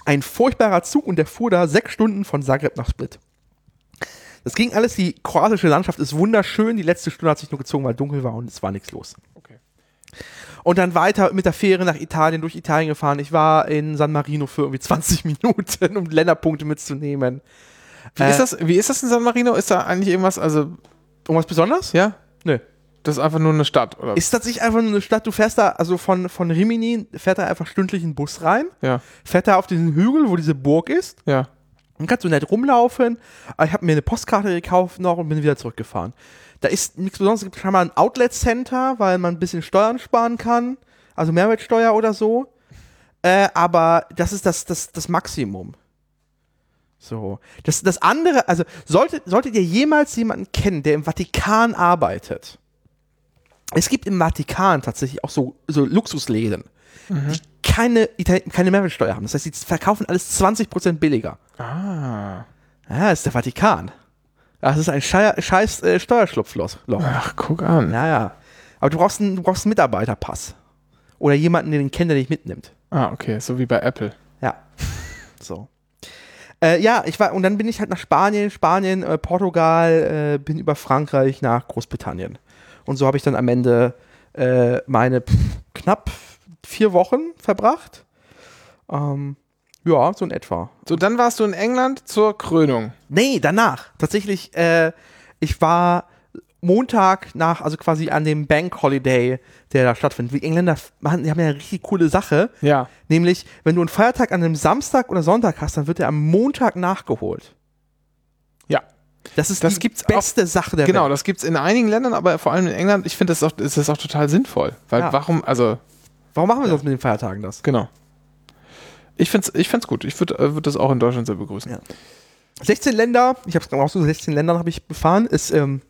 Ein furchtbarer Zug und der fuhr da sechs Stunden von Zagreb nach Split. Das ging alles, die kroatische Landschaft ist wunderschön. Die letzte Stunde hat sich nur gezogen, weil dunkel war und es war nichts los. Okay. Und dann weiter mit der Fähre nach Italien, durch Italien gefahren. Ich war in San Marino für irgendwie 20 Minuten, um Länderpunkte mitzunehmen. Wie, Äh, ist das, wie ist das in San Marino? Ist da eigentlich irgendwas, also, Irgendwas Besonderes? ja? Nö. Das ist einfach nur eine Stadt, oder? Ist tatsächlich einfach nur eine Stadt. Du fährst da, also von, von Rimini fährt da einfach stündlich ein Bus rein, ja, fährt da auf diesen Hügel, wo diese Burg ist. ja. Dann kannst du nett rumlaufen. Ich habe mir eine Postkarte gekauft noch und bin wieder zurückgefahren. Da ist nichts Besonderes. Es gibt scheinbar ein Outlet-Center, weil man ein bisschen Steuern sparen kann. Also Mehrwertsteuer oder so. Äh, aber das ist das, das, das Maximum. So. Das, das andere, also solltet, solltet ihr jemals jemanden kennen, der im Vatikan arbeitet. Es gibt im Vatikan tatsächlich auch so, so Luxusläden, die keine, keine Mehrwertsteuer haben. Das heißt, die verkaufen alles 20% billiger. Ah. Ja, das ist der Vatikan. Das ist ein schei scheiß äh, Steuerschlupfloch. Loch. Ach, guck an. Ja, ja. Aber du brauchst einen, du brauchst einen Mitarbeiterpass. Oder jemanden, den den kennt, der dich mitnimmt. Ah, okay, so wie bei Apple. Ja. So. Äh, ja, ich war, und dann bin ich halt nach Spanien, Spanien, äh, Portugal, äh, bin über Frankreich nach Großbritannien. Und so habe ich dann am Ende äh, meine pff, knapp vier Wochen verbracht. Ähm, ja, so in etwa. So, dann warst du in England zur Krönung. Nee, danach. Tatsächlich, äh, ich war Montag nach, also quasi an dem Bank Holiday, der da stattfindet. Die Engländer machen, die haben ja eine richtig coole Sache. Ja. Nämlich, wenn du einen Feiertag an einem Samstag oder Sonntag hast, dann wird der am Montag nachgeholt. Ja. Das ist Das die gibt's beste Sache der Genau, Welt. das gibt's in einigen Ländern, aber vor allem in England, ich finde das auch, ist das auch total sinnvoll. Weil Ja. warum, also, Warum machen wir sonst mit den Feiertagen das? genau. Ich finde es ich find's gut. Ich würde äh, würd das auch in Deutschland sehr begrüßen. Ja. 16 Länder, ich habe es gerade so 16 Ländern habe ich befahren, ist, ähm,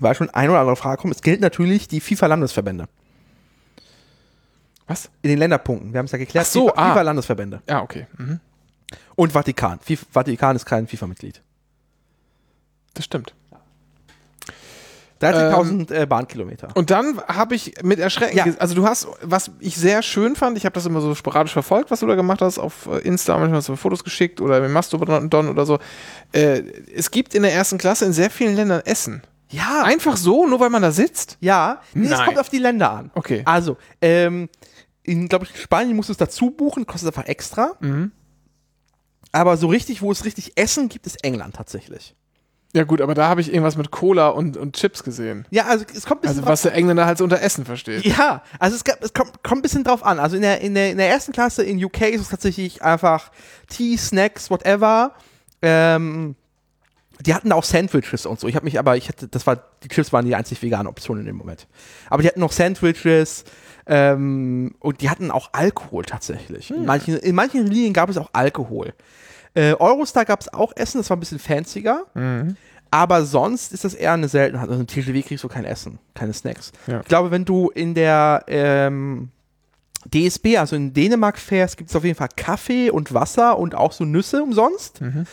war schon ein oder andere Frage kommen. Es gilt natürlich die FIFA-Landesverbände. Was? In den Länderpunkten. Wir haben es ja geklärt. Ach so, FIFA, ah. FIFA-Landesverbände. Ja, okay. Mhm. Und Vatikan. FIFA, Vatikan ist kein FIFA-Mitglied. Das stimmt. 30.000 äh, Bahnkilometer. Und dann habe ich mit Erschrecken, Ja. also du hast, was ich sehr schön fand, ich habe das immer so sporadisch verfolgt, was du da gemacht hast, auf äh, Insta, manchmal hast du Fotos geschickt oder mit Mastodon oder so. Äh, es gibt in der ersten Klasse in sehr vielen Ländern Essen. Ja, Einfach so, nur weil man da sitzt? ja. Nee, es kommt auf die Länder an. Okay. Also, ähm, in, glaube ich, Spanien musst du es dazu buchen, kostet einfach extra. Mhm. Aber so richtig, wo es richtig Essen gibt, ist England tatsächlich. Ja gut, aber da habe ich irgendwas mit Cola und, und Chips gesehen. Ja, also es kommt ein bisschen Also was der Engländer halt so unter Essen versteht. Ja, also es, gab, es kommt, kommt ein bisschen drauf an. Also in der, in, der, in der ersten Klasse in UK ist es tatsächlich einfach Tea, Snacks, whatever. Ähm, die hatten auch Sandwiches und so. Ich habe mich aber, ich hatte, das war, die Chips waren die einzig vegane Option in dem Moment. Aber die hatten noch Sandwiches ähm, und die hatten auch Alkohol tatsächlich. In, manchen, in manchen Linien gab es auch Alkohol. Äh, Eurostar gab es auch Essen, das war ein bisschen fancier. Mhm. Aber sonst ist das eher eine Seltenheit. Also im TGW kriegst du kein Essen, keine Snacks. Ja. Ich glaube, wenn du in der ähm, DSB, also in Dänemark fährst, gibt es auf jeden Fall Kaffee und Wasser und auch so Nüsse umsonst. Mhm.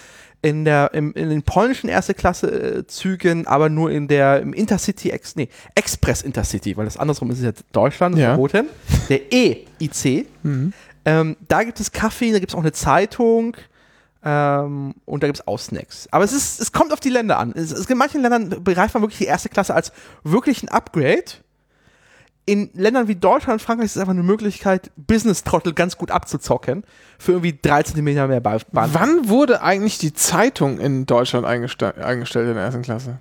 In, der, im, in den polnischen erste Klasse äh, Zügen, aber nur in der im Intercity, Ex, nee, Express Intercity, weil das andersrum ist jetzt Deutschland, ist Ja. verboten. Der E-IC. Mhm. Ähm, da gibt es Kaffee, da gibt es auch eine Zeitung ähm, und da gibt es auch Snacks. Aber es, ist, es kommt auf die Länder an. Es, es, in manchen Ländern begreift man wirklich die erste Klasse als wirklich ein Upgrade. In Ländern wie Deutschland und Frankreich ist es einfach eine Möglichkeit, Business-Trottel ganz gut abzuzocken für irgendwie drei Zentimeter mehr Ba- Bahn. Wann wurde eigentlich die Zeitung in Deutschland eingeste eingestellt in der ersten Klasse?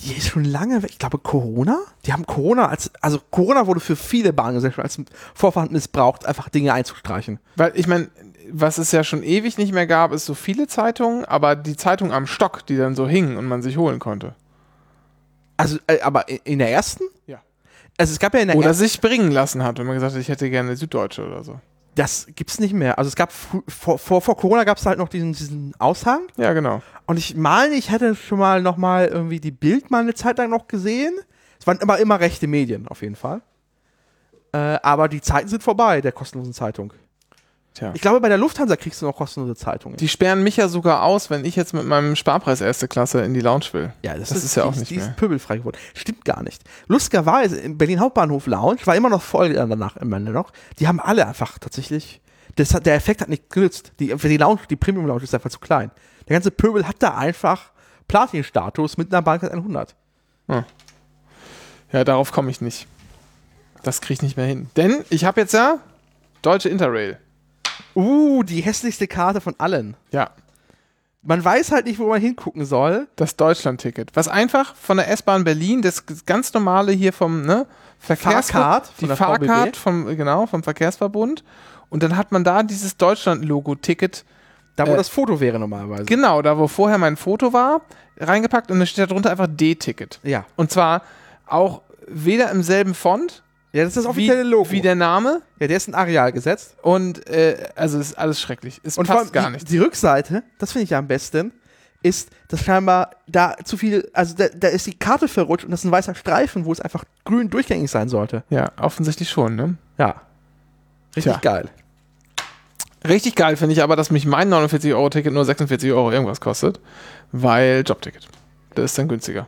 Die ist schon lange weg. Ich glaube, Corona? Die haben Corona als, also Corona wurde für viele Bahngesellschaften als Vorverhand missbraucht, einfach Dinge einzustreichen. Weil ich meine, was es ja schon ewig nicht mehr gab, ist so viele Zeitungen, aber die Zeitung am Stock, die dann so hingen und man sich holen konnte. Also, äh, aber in, der ersten? Ja. Also es gab ja in der Oder ersten, sich bringen lassen hat, wenn man gesagt hat, ich hätte gerne Süddeutsche oder so. das gibt's nicht mehr. Also es gab vor, vor, vor Corona gab es halt noch diesen, diesen Aushang. Ja, genau. Und ich meine, ich hätte schon mal noch mal irgendwie die Bild mal eine Zeit lang noch gesehen. Es waren immer, immer rechte Medien, auf jeden Fall. Äh, aber die Zeiten sind vorbei, der kostenlosen Zeitung. Tja. Ich glaube, bei der Lufthansa kriegst du noch kostenlose Zeitungen. Die sperren mich ja sogar aus, wenn ich jetzt mit meinem Sparpreis erste Klasse in die Lounge will. ja, das ist ja auch die, nicht die mehr. ist pöbelfrei geworden. Stimmt gar nicht. Lustigerweise, im Berlin Hauptbahnhof Lounge war immer noch voll danach am Ende noch. Die haben alle einfach tatsächlich. Das hat, der Effekt hat nicht genützt. Die, für die Lounge, die Premium Lounge ist einfach zu klein. Der ganze Pöbel hat da einfach Platin-Status mit einer Bahncard 100. Ja, darauf komme ich nicht. Das kriege ich nicht mehr hin. Denn ich habe jetzt ja Deutsche Interrail. Uh, die hässlichste Karte von allen. Ja, Man weiß halt nicht, wo man hingucken soll. das Deutschland-Ticket. Was einfach von der S-Bahn Berlin, das ganz normale hier vom ne, Verkehrs Fahrcard von die VBB. vom, genau, vom Verkehrsverbund. Und dann hat man da dieses Deutschland-Logo-Ticket, Da, wo Äh, das Foto wäre normalerweise. genau, da wo vorher mein Foto war, reingepackt und dann steht da drunter einfach D-Ticket. ja. Und zwar auch weder im selben Font Ja, das ist das wie, offizielle Logo. wie der Name ja, der ist ein Areal gesetzt. und äh, also ist alles schrecklich. Es Und vor allem passt gar die, nicht. die Rückseite, das finde ich ja am besten, ist, dass scheinbar da zu viel, also da, da ist die Karte verrutscht und das ist ein weißer Streifen, wo es einfach grün durchgängig sein sollte. Ja, offensichtlich schon, ne? Ja. Richtig Tja. geil. Richtig geil finde ich aber, dass mich mein 49-Euro-Ticket nur 46 Euro irgendwas kostet, weil Jobticket. Das ist dann günstiger.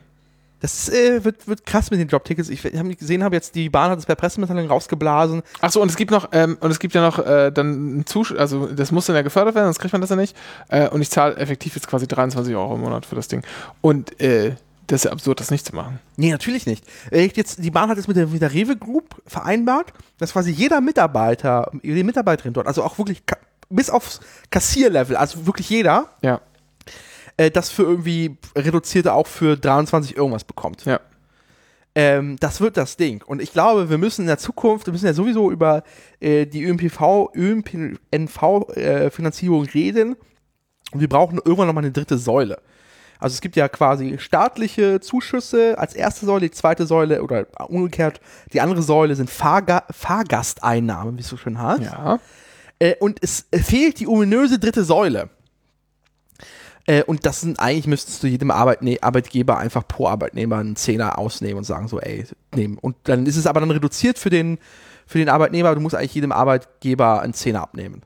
Das äh, wird, wird krass mit den Jobtickets. Ich habe gesehen, habe jetzt die Bahn hat es per Pressemitteilung rausgeblasen. Achso, und es gibt noch, ähm, und es gibt ja noch äh, dann einen Zusch also das muss dann ja gefördert werden, sonst kriegt man das ja nicht. Äh, und ich zahle effektiv jetzt quasi 23 Euro im Monat für das Ding. Und äh, Das ist ja absurd, das nicht zu machen. Nee, natürlich nicht. Äh, Jetzt, die Bahn hat jetzt mit der, mit der Rewe Group vereinbart, dass quasi jeder Mitarbeiter, jede Mitarbeiterin dort, also auch wirklich bis aufs Kassierlevel, also wirklich jeder, Ja, äh, das für irgendwie reduzierte auch für 23 irgendwas bekommt. ja. Ähm, das wird das Ding. Und ich glaube, wir müssen in der Zukunft, wir müssen ja sowieso über äh, die ÖMPV, ÖMPNV-Finanzierung äh, reden. Und wir brauchen irgendwann nochmal eine dritte Säule. Also es gibt ja quasi staatliche Zuschüsse als erste Säule, die zweite Säule oder umgekehrt, die andere Säule sind Fahrga Fahrgasteinnahmen, wie es so schön heißt. Ja. Äh, und es fehlt die ominöse dritte Säule. Äh, und das sind eigentlich, müsstest du jedem Arbeitne Arbeitgeber einfach pro Arbeitnehmer einen Zehner ausnehmen und sagen so, ey, nehmen. Und dann ist es aber dann reduziert für den, für den Arbeitnehmer, du musst eigentlich jedem Arbeitgeber einen Zehner abnehmen.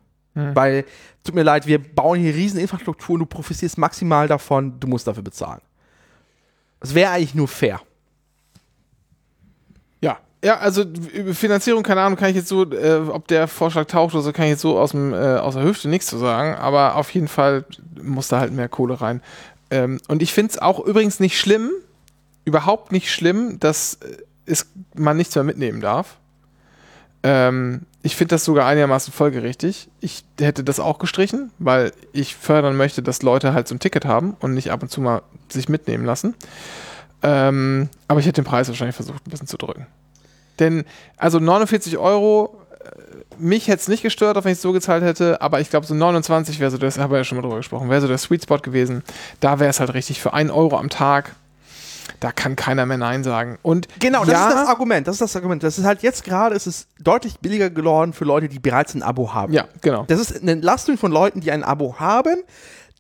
Weil, tut mir leid, wir bauen hier riesen Infrastruktur und du profitierst maximal davon, du musst dafür bezahlen. Das wäre eigentlich nur fair. Ja. Also Finanzierung, keine Ahnung, kann ich jetzt so, äh, ob der Vorschlag taucht oder so, kann ich jetzt so aus, dem, äh, aus der Hüfte nichts zu sagen, aber auf jeden Fall muss da halt mehr Kohle rein. Ähm, und ich finde es auch übrigens nicht schlimm, überhaupt nicht schlimm, dass äh, es, man nichts mehr mitnehmen darf. Ähm, ich finde das sogar einigermaßen folgerichtig. Ich hätte das auch gestrichen, weil ich fördern möchte, dass Leute halt so ein Ticket haben und nicht ab und zu mal sich mitnehmen lassen. Ähm, aber ich hätte den Preis wahrscheinlich versucht, ein bisschen zu drücken. Denn, also 49 Euro, äh, mich hätte es nicht gestört, auch wenn ich es so gezahlt hätte, aber ich glaube, so 29 wäre so, das haben wir ja schon mal drüber gesprochen, wäre so der Sweet Spot gewesen. Da wäre es halt richtig für 1 Euro am Tag. Da kann keiner mehr Nein sagen. Und Genau, das ja, ist das Argument. Das ist das Argument. Das ist halt jetzt gerade, ist es deutlich billiger geworden für Leute, die bereits ein Abo haben. Ja, genau. Das ist eine Entlastung von Leuten, die ein Abo haben.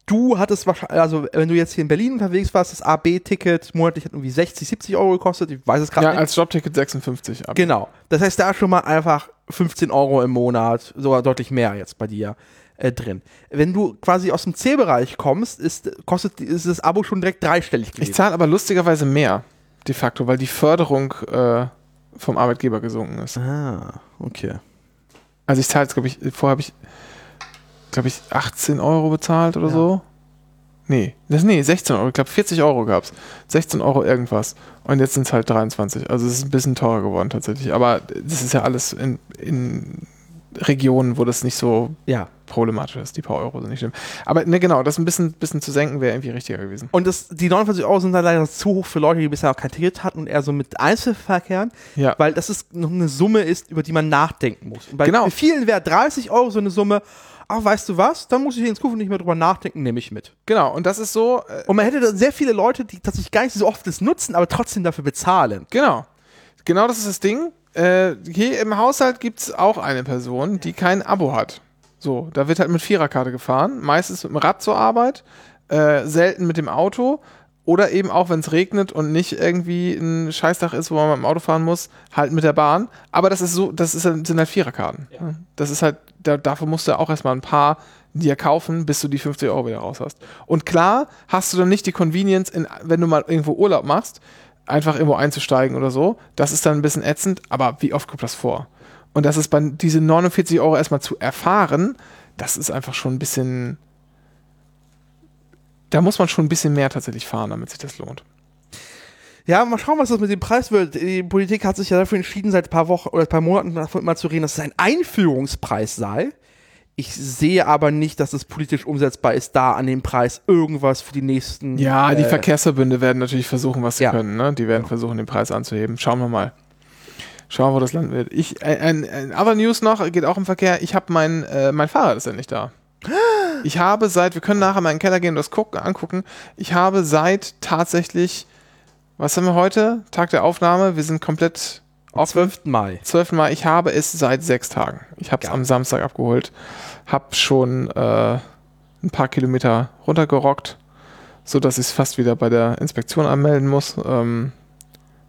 Du hattest wahrscheinlich, also wenn du jetzt hier in Berlin unterwegs warst, das AB-Ticket monatlich hat irgendwie 60, 70 Euro gekostet. Ich weiß es gerade Ja, nicht. als Jobticket 56 ab. Genau. Das heißt, da schon mal einfach 15 Euro im Monat, sogar deutlich mehr jetzt bei dir äh, drin. Wenn du quasi aus dem C-Bereich kommst, ist, kostet ist das Abo schon direkt dreistellig gewesen. Ich zahle aber lustigerweise mehr, de facto, weil die Förderung äh, vom Arbeitgeber gesunken ist. ah, okay. Also ich zahle jetzt, glaube ich, vorher habe ich, glaube ich, 18 Euro bezahlt oder Ja. so. Nee, das, nee, 16 Euro. Ich glaube, 40 Euro gab es. 16 Euro irgendwas. Und jetzt sind es halt 23. Also es ist ein bisschen teurer geworden tatsächlich. Aber das ist ja alles in, in Regionen, wo das nicht so Ja. problematisch ist. Die paar Euro sind nicht schlimm. Aber ne, genau, das ein bisschen, bisschen zu senken wäre irgendwie richtiger gewesen. Und das, die 49 Euro sind dann leider zu hoch für Leute, die bisher auch kein Ticket hatten und eher so mit Einzelverkehren, Ja. weil das ist noch eine Summe ist, über die man nachdenken muss. Und bei Genau. vielen wäre 30 Euro so eine Summe, ach, weißt du was, dann muss ich in Zukunft nicht mehr drüber nachdenken, nehme ich mit. Genau, und das ist so, äh, Und man hätte dann sehr viele Leute, die tatsächlich gar nicht so oft das nutzen, aber trotzdem dafür bezahlen. Genau. Genau das ist das Ding. Äh, hier im Haushalt gibt es auch eine Person, die kein Abo hat. So, da wird halt mit Viererkarte gefahren, meistens mit dem Rad zur Arbeit, äh, selten mit dem Auto oder eben auch, wenn es regnet und nicht irgendwie ein Scheißtag ist, wo man mit dem Auto fahren muss, halt mit der Bahn. Aber das ist so, das ist, sind halt Viererkarten. Das ist halt, da, dafür musst du auch erstmal ein paar dir kaufen, bis du die 50 Euro wieder raus hast. Und klar hast du dann nicht die Convenience, in, wenn du mal irgendwo Urlaub machst, einfach irgendwo einzusteigen oder so. Das ist dann ein bisschen ätzend, aber wie oft kommt das vor? Und das ist bei diese 49 Euro erstmal zu erfahren, das ist einfach schon ein bisschen. Da muss man schon ein bisschen mehr tatsächlich fahren, damit sich das lohnt. Ja, mal schauen, was das mit dem Preis wird. Die Politik hat sich ja dafür entschieden, seit ein paar Wochen oder ein paar Monaten davon mal zu reden, dass es ein Einführungspreis sei. Ich sehe aber nicht, dass es politisch umsetzbar ist, da an dem Preis irgendwas für die nächsten. Ja, die äh, Verkehrsverbünde werden natürlich versuchen, was sie Ja. können. Ne? Die werden versuchen, den Preis anzuheben. Schauen wir mal. Schauen wir, wo das Land wird. Ich, ein, ein, ein other News noch, geht auch im Verkehr. Ich habe mein, äh, mein Fahrrad ist endlich da. Ich habe seit, wir können nachher mal in den Keller gehen und das gucken, angucken. Ich habe seit tatsächlich, was haben wir heute? Tag der Aufnahme. Wir sind komplett Am 12. Mai. 12. Mai. Ich habe es seit sechs Tagen. Ich habe es am Samstag abgeholt. Habe schon äh, ein paar Kilometer runtergerockt, sodass ich es fast wieder bei der Inspektion anmelden muss. Ähm,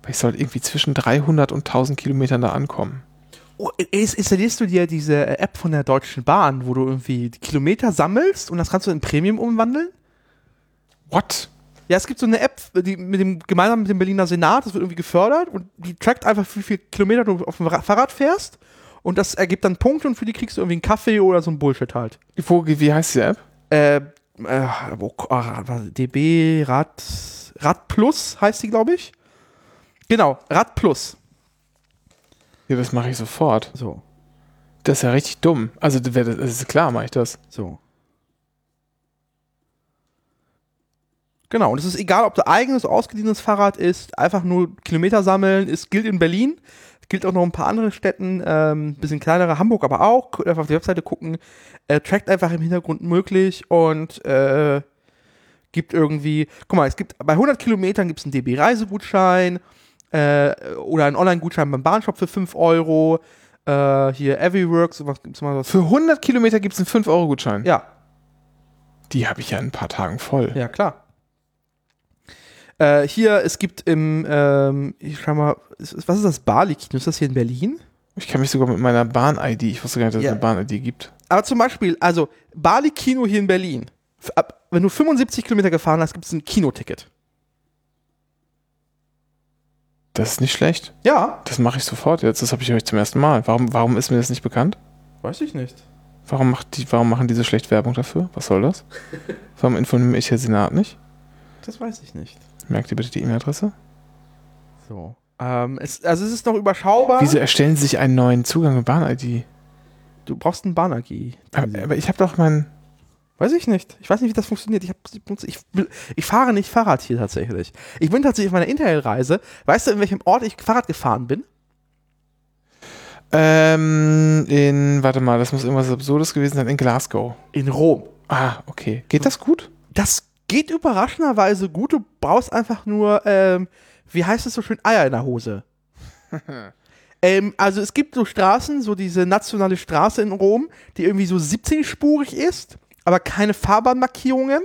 weil ich soll irgendwie zwischen 300 und 1000 Kilometern da ankommen. Oh, ins- installierst du dir diese äh, App von der Deutschen Bahn, wo du irgendwie Kilometer sammelst und das kannst du in Premium umwandeln? What? Ja, es gibt so eine App, die mit dem, gemeinsam mit dem Berliner Senat, das wird irgendwie gefördert und die trackt einfach, wie viel Kilometer du auf dem Ra- Fahrrad fährst und das ergibt dann Punkte und für die kriegst du irgendwie einen Kaffee oder so ein Bullshit halt. Wo, wie heißt die App? Äh, äh, wo, ah, DB, Rad, Rad Plus heißt die, glaube ich. Genau, Rad Plus. Ja, das mache ich sofort. So, Das ist ja richtig dumm. Also, das ist klar, mache ich das. so. Genau, und es ist egal, ob du eigenes, ausgeliehenes Fahrrad ist, einfach nur Kilometer sammeln, es gilt in Berlin, gilt auch noch in ein paar anderen Städten, ähm, bisschen kleinere, Hamburg aber auch, Könnt einfach auf die Webseite gucken, äh, trackt einfach im Hintergrund möglich und äh, gibt irgendwie, guck mal, es gibt bei 100 Kilometern gibt es einen DB-Reisegutschein äh, oder einen Online-Gutschein beim Bahnshop für 5 Euro, äh, hier Everyworks, was gibt's mal was? Für 100 Kilometer gibt es einen 5-Euro-Gutschein. Ja, Die habe ich ja in ein paar Tagen voll. Ja, klar. Äh, hier, es gibt im, ähm, ich schau mal, was ist das Bali-Kino? Ist das hier in Berlin? Ich kann mich sogar mit meiner Bahn-ID, ich wusste gar nicht, dass Ja. es eine Bahn-ID gibt. Aber zum Beispiel, also Bali-Kino hier in Berlin. Ab, wenn du 75 Kilometer gefahren hast, gibt es ein Kinoticket. Das ist nicht schlecht. Ja. Das mache ich sofort jetzt. Das habe ich euch zum ersten Mal. Warum, warum ist mir das nicht bekannt? Weiß ich nicht. Warum, macht die, warum machen diese schlecht Werbung dafür? Was soll das? Warum informiert mich der Senat nicht? Das weiß ich nicht. Merkt ihr bitte die E-Mail-Adresse? So. Ähm, es, also es ist noch überschaubar. Wieso erstellen Sie sich einen neuen Zugang mit Bahn-ID? Du brauchst einen Bahn-AG. Aber, aber ich habe doch mein. Weiß ich nicht. Ich weiß nicht, wie das funktioniert. Ich, hab, ich, ich fahre nicht Fahrrad hier tatsächlich. Ich bin tatsächlich auf meiner Interrail-Reise. Weißt du, in welchem Ort ich Fahrrad gefahren bin? Ähm, in, warte mal, das muss irgendwas Absurdes gewesen sein, in Glasgow. In Rom. Ah, okay. Geht das gut? Das geht überraschenderweise gut. Du brauchst einfach nur, ähm, wie heißt es so schön, Eier in der Hose. ähm, also es gibt so Straßen, so diese nationale Straße in Rom, die irgendwie so 17-spurig ist, aber keine Fahrbahnmarkierungen.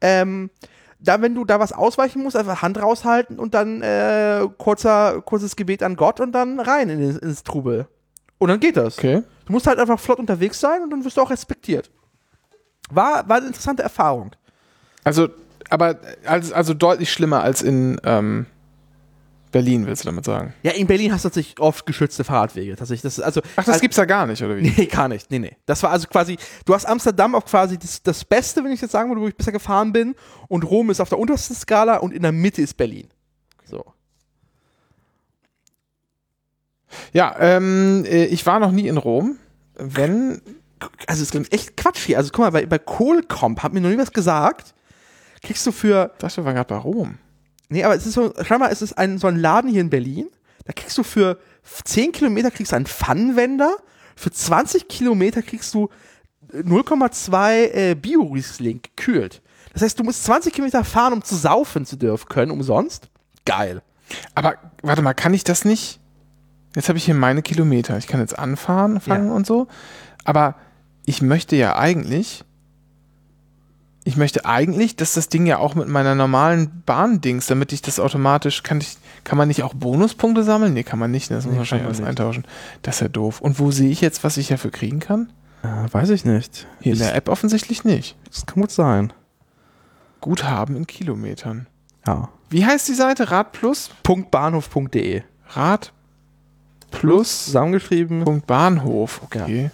Ähm, da, wenn du da was ausweichen musst, einfach Hand raushalten und dann äh, kurzer, kurzes Gebet an Gott und dann rein in, ins- ins Trubel. Und dann geht das. Okay. Du musst halt einfach flott unterwegs sein und dann wirst du auch respektiert. War, war eine interessante Erfahrung. Also, aber also, also deutlich schlimmer als in ähm, Berlin, willst du damit sagen? Ja, in Berlin hast du tatsächlich oft geschützte Fahrradwege. Tatsächlich. Das ist also, Ach, das also, gibt's da gar nicht, oder wie? Nee, gar nicht. Nee, nee. Das war also quasi, du hast Amsterdam auf quasi das, das Beste, wenn ich jetzt sagen würde, wo ich bisher gefahren bin. Und Rom ist auf der untersten Skala und in der Mitte ist Berlin. So. Ja, ähm, äh, ich war noch nie in Rom. Wenn, Also es gibt echt Quatsch hier. Also guck mal, bei, bei Kohlcomp hat mir noch nie was gesagt. Kriegst du für, wir waren gerade bei Rom. nee, aber es ist so, schau mal, es ist ein, so ein Laden hier in Berlin. Da kriegst du für 10 Kilometer kriegst du einen Pfannenwender. Für 20 Kilometer kriegst du 0,2 äh, Bio-Riesling gekühlt. Das heißt, du musst 20 Kilometer fahren, um zu saufen zu dürfen können, umsonst. Geil. Aber warte mal, kann ich das nicht? Jetzt habe ich hier meine Kilometer. Ich kann jetzt anfahren, fangen Ja. und so. Aber ich möchte ja eigentlich, ich möchte eigentlich, dass das Ding ja auch mit meiner normalen Bahndings, damit ich das automatisch, kann ich, kann man nicht auch Bonuspunkte sammeln? Nee, kann man nicht. ne? Das muss Nee, man wahrscheinlich alles eintauschen. Das ist ja doof. Und wo sehe ich jetzt, was ich dafür kriegen kann? Äh, weiß ich nicht. Hier in der App offensichtlich nicht. Das kann gut sein. Guthaben in Kilometern. Ja. Wie heißt die Seite? Rad Plus? Punktbahnhof.de. Rad Plus. Zusammengeschrieben. Punkt Bahnhof, okay.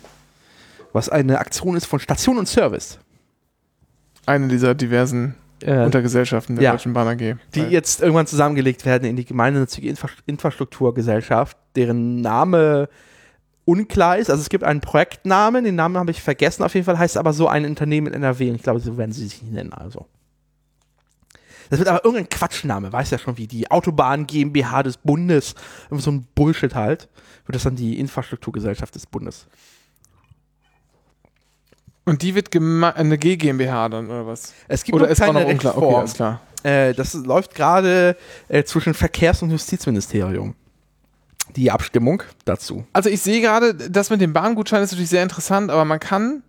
Was eine Aktion ist von Station und Service. Eine dieser diversen Äh, Untergesellschaften der ja. Deutschen Bahn AG. die jetzt irgendwann zusammengelegt werden in die gemeinnützige Infra Infrastrukturgesellschaft, deren Name unklar ist. Also es gibt einen Projektnamen, den Namen habe ich vergessen, auf jeden Fall heißt aber so ein Unternehmen in NRW und ich glaube, so werden sie sich nicht nennen. Also. Das wird aber irgendein Quatschname, weiß ja schon wie die Autobahn GmbH des Bundes, so ein Bullshit halt, wird das dann die Infrastrukturgesellschaft des Bundes. Und die wird eine G GmbH dann, oder was? Es gibt Oder ist auch keine noch unklar? Okay, alles klar. Äh, das läuft gerade äh, zwischen Verkehrs- und Justizministerium. Die Abstimmung dazu. Also ich sehe gerade, das mit dem Bahngutschein ist natürlich sehr interessant, aber man kann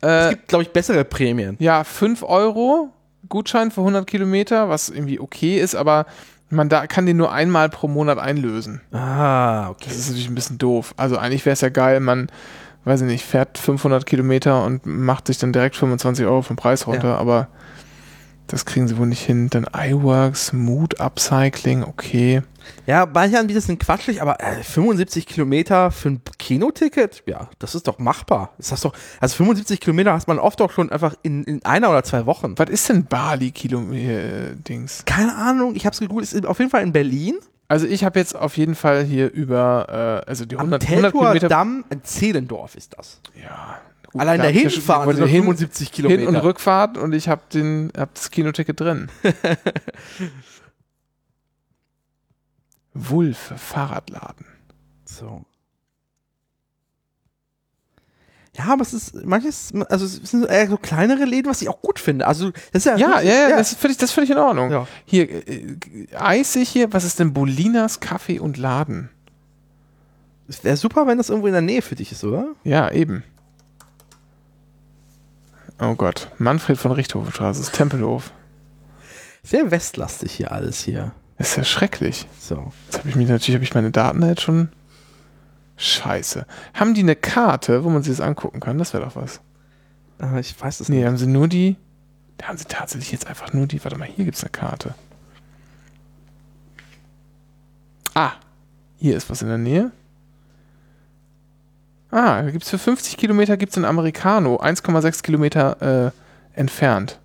Es äh, gibt, glaube ich, bessere Prämien. ja 5 Euro Gutschein für 100 Kilometer, was irgendwie okay ist, aber man da kann den nur einmal pro Monat einlösen. Ah, okay. Das ist natürlich ein bisschen doof. Also eigentlich wäre es ja geil, man, weiß ich nicht, fährt 500 Kilometer und macht sich dann direkt 25 Euro vom Preis runter, Ja. aber Das kriegen sie wohl nicht hin. Dann iWorks, Mood Upcycling, okay. Ja, manche Anbieter sind quatschig, aber äh, 75 Kilometer für ein Kinoticket, ja, das ist doch machbar. Ist das doch, also 75 Kilometer hast man oft auch schon einfach in, in einer oder zwei Wochen. Was ist denn Bali-Kilo-Dings? Keine Ahnung, ich hab's gegoogelt, ist auf jeden Fall in Berlin. Also ich habe jetzt auf jeden Fall hier über, äh, also die 100, Am 100 Teltower Kilometer. Damm in Zehlendorf ist das. Ja. gut, Allein da dahin fahren sind hin, 75 Kilometer. Hin- und Rückfahrt und ich habe den, hab das Kinoticket drin. Wulf Fahrradladen. So. Ja, aber es ist manches, also es sind eher so kleinere Läden, was ich auch gut finde. Also das ist ja, Ja, ja, ja, das ist völlig, das ist völlig in Ordnung. Ja. Hier, äh, eisig hier, was ist denn Bolinas Kaffee und Laden? Es wäre super, wenn das irgendwo in der Nähe für dich ist, oder? Ja, eben. Oh Gott, Manfred von Richthofenstraße, das ist Tempelhof. Sehr westlastig hier alles hier. Das ist ja schrecklich. So. Jetzt habe ich mich natürlich, habe ich meine Daten da jetzt schon. Scheiße. Haben die eine Karte, wo man sich das angucken kann? Das wäre doch was. Äh, ich weiß es Nee, nicht. haben sie nur die. Da haben sie tatsächlich jetzt einfach nur die. Warte mal, hier gibt es eine Karte. Ah, hier ist was in der Nähe. Ah, da gibt es für 50 Kilometer gibt's einen Americano, 1,6 Kilometer äh, entfernt.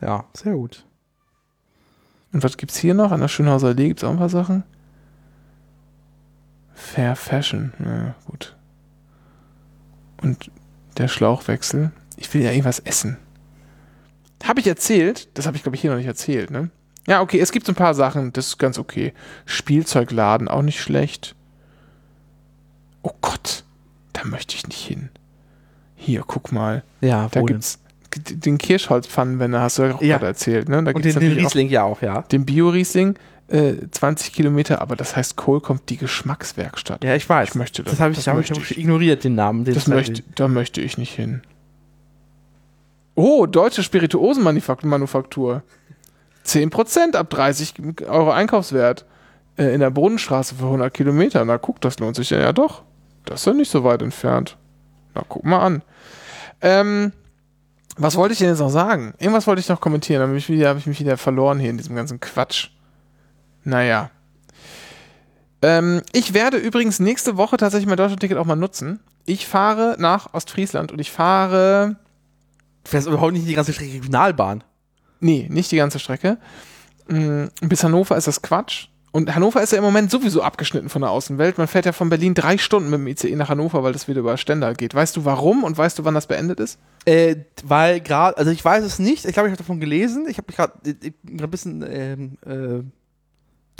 Ja, sehr gut. Und was gibt's hier noch? An der Schönhauser Allee gibt's auch ein paar Sachen. Fair Fashion, ja, gut. Und der Schlauchwechsel. Ich will ja irgendwas essen. Habe ich erzählt? Das habe ich, glaube ich, hier noch nicht erzählt, ne? Ja, okay, es gibt so ein paar Sachen, das ist ganz okay. Spielzeugladen, auch nicht schlecht. Oh Gott, da möchte ich nicht hin. Hier, guck mal. Ja, Da wohl. gibt's den Kirschholzpfannenwender, hast du ja auch Ja. gerade erzählt, ne? Da Und gibt's den, den natürlich auch Riesling ja auch, ja. den Bio-Riesling, äh, 20 Kilometer, aber das heißt, Kohl kommt die Geschmackswerkstatt. Ja, ich weiß. Ich möchte das. das habe ich, das hab ich, ignoriert, den Namen. Den Das möchte, da möchte ich nicht hin. Oh, deutsche Spirituosenmanufaktur. 10% ab 30 Euro Einkaufswert äh, in der Brunnenstraße für 100 Kilometer. Na guck, das lohnt sich ja, ja doch. Das ist ja nicht so weit entfernt. Na guck mal an. Ähm, was wollte ich denn jetzt noch sagen? Irgendwas wollte ich noch kommentieren, aber habe hab ich mich wieder verloren hier in diesem ganzen Quatsch. Naja. Ähm, ich werde übrigens nächste Woche tatsächlich mein Deutschland-Ticket auch mal nutzen. Ich fahre nach Ostfriesland und ich fahre Du fährst überhaupt nicht die ganze Strecke Regionalbahn. Nee, nicht die ganze Strecke. Mm, Bis Hannover ist das Quatsch. Und Hannover ist ja im Moment sowieso abgeschnitten von der Außenwelt. Man fährt ja von Berlin drei Stunden mit dem ICE nach Hannover, weil das wieder über Stendal geht. Weißt du warum und weißt du, wann das beendet ist? Äh, weil gerade, also ich weiß es nicht, ich glaube, ich habe davon gelesen, ich habe mich gerade ein bisschen ähm, äh,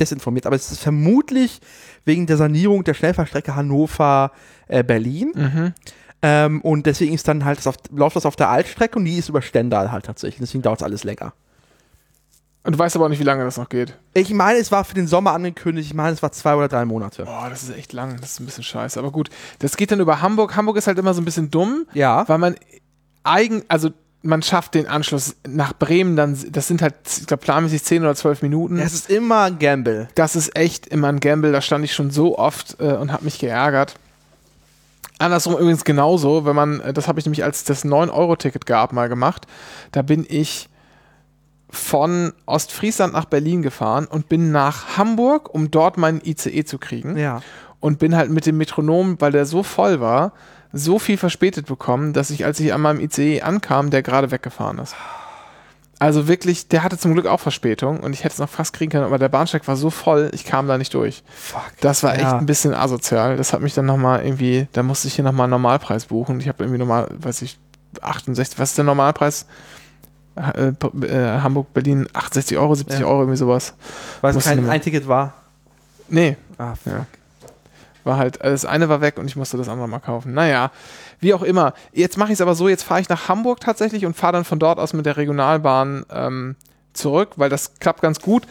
desinformiert, aber es ist vermutlich wegen der Sanierung der Schnellfahrstrecke Hannover-Berlin. Mhm. Ähm, und deswegen ist dann halt, das auf, läuft das auf der Altstrecke und die ist über Stendal halt tatsächlich. Deswegen dauert es alles länger. Und du weißt aber auch nicht, wie lange das noch geht. Ich meine, es war für den Sommer angekündigt, ich meine, es war zwei oder drei Monate. Boah, das ist echt lang. Das ist ein bisschen scheiße. Aber gut, das geht dann über Hamburg. Hamburg ist halt immer so ein bisschen dumm, Ja. weil man eigen, also man schafft den Anschluss nach Bremen dann, das sind halt, ich glaube, planmäßig 10 oder 12 Minuten. Es ist immer ein Gamble. Das ist echt immer ein Gamble, da stand ich schon so oft äh, und habe mich geärgert. Andersrum übrigens genauso, wenn man, äh, das habe ich nämlich als das 9-Euro-Ticket gab, mal gemacht. Da bin ich von Ostfriesland nach Berlin gefahren und bin nach Hamburg, um dort meinen ICE zu kriegen. Ja. Und bin halt mit dem Metronom, weil der so voll war, so viel verspätet bekommen, dass ich, als ich an meinem ICE ankam, der gerade weggefahren ist. Also wirklich, der hatte zum Glück auch Verspätung und ich hätte es noch fast kriegen können, aber der Bahnsteig war so voll, ich kam da nicht durch. Fuck. Das war echt Ja. ein bisschen asozial. Das hat mich dann nochmal irgendwie, da musste ich hier nochmal einen Normalpreis buchen. Ich habe irgendwie normal, weiß ich, 68, was ist der Normalpreis? Äh, äh, Hamburg, Berlin, 68 Euro, 70 Ja. Euro, irgendwie sowas. Weil es kein nur- ein Ticket war. Nee, Ah, Ja. War halt, also das eine war weg und ich musste das andere mal kaufen. Naja, wie auch immer. Jetzt mache ich es aber so, jetzt fahre ich nach Hamburg tatsächlich und fahre dann von dort aus mit der Regionalbahn ähm, zurück, weil das klappt ganz gut.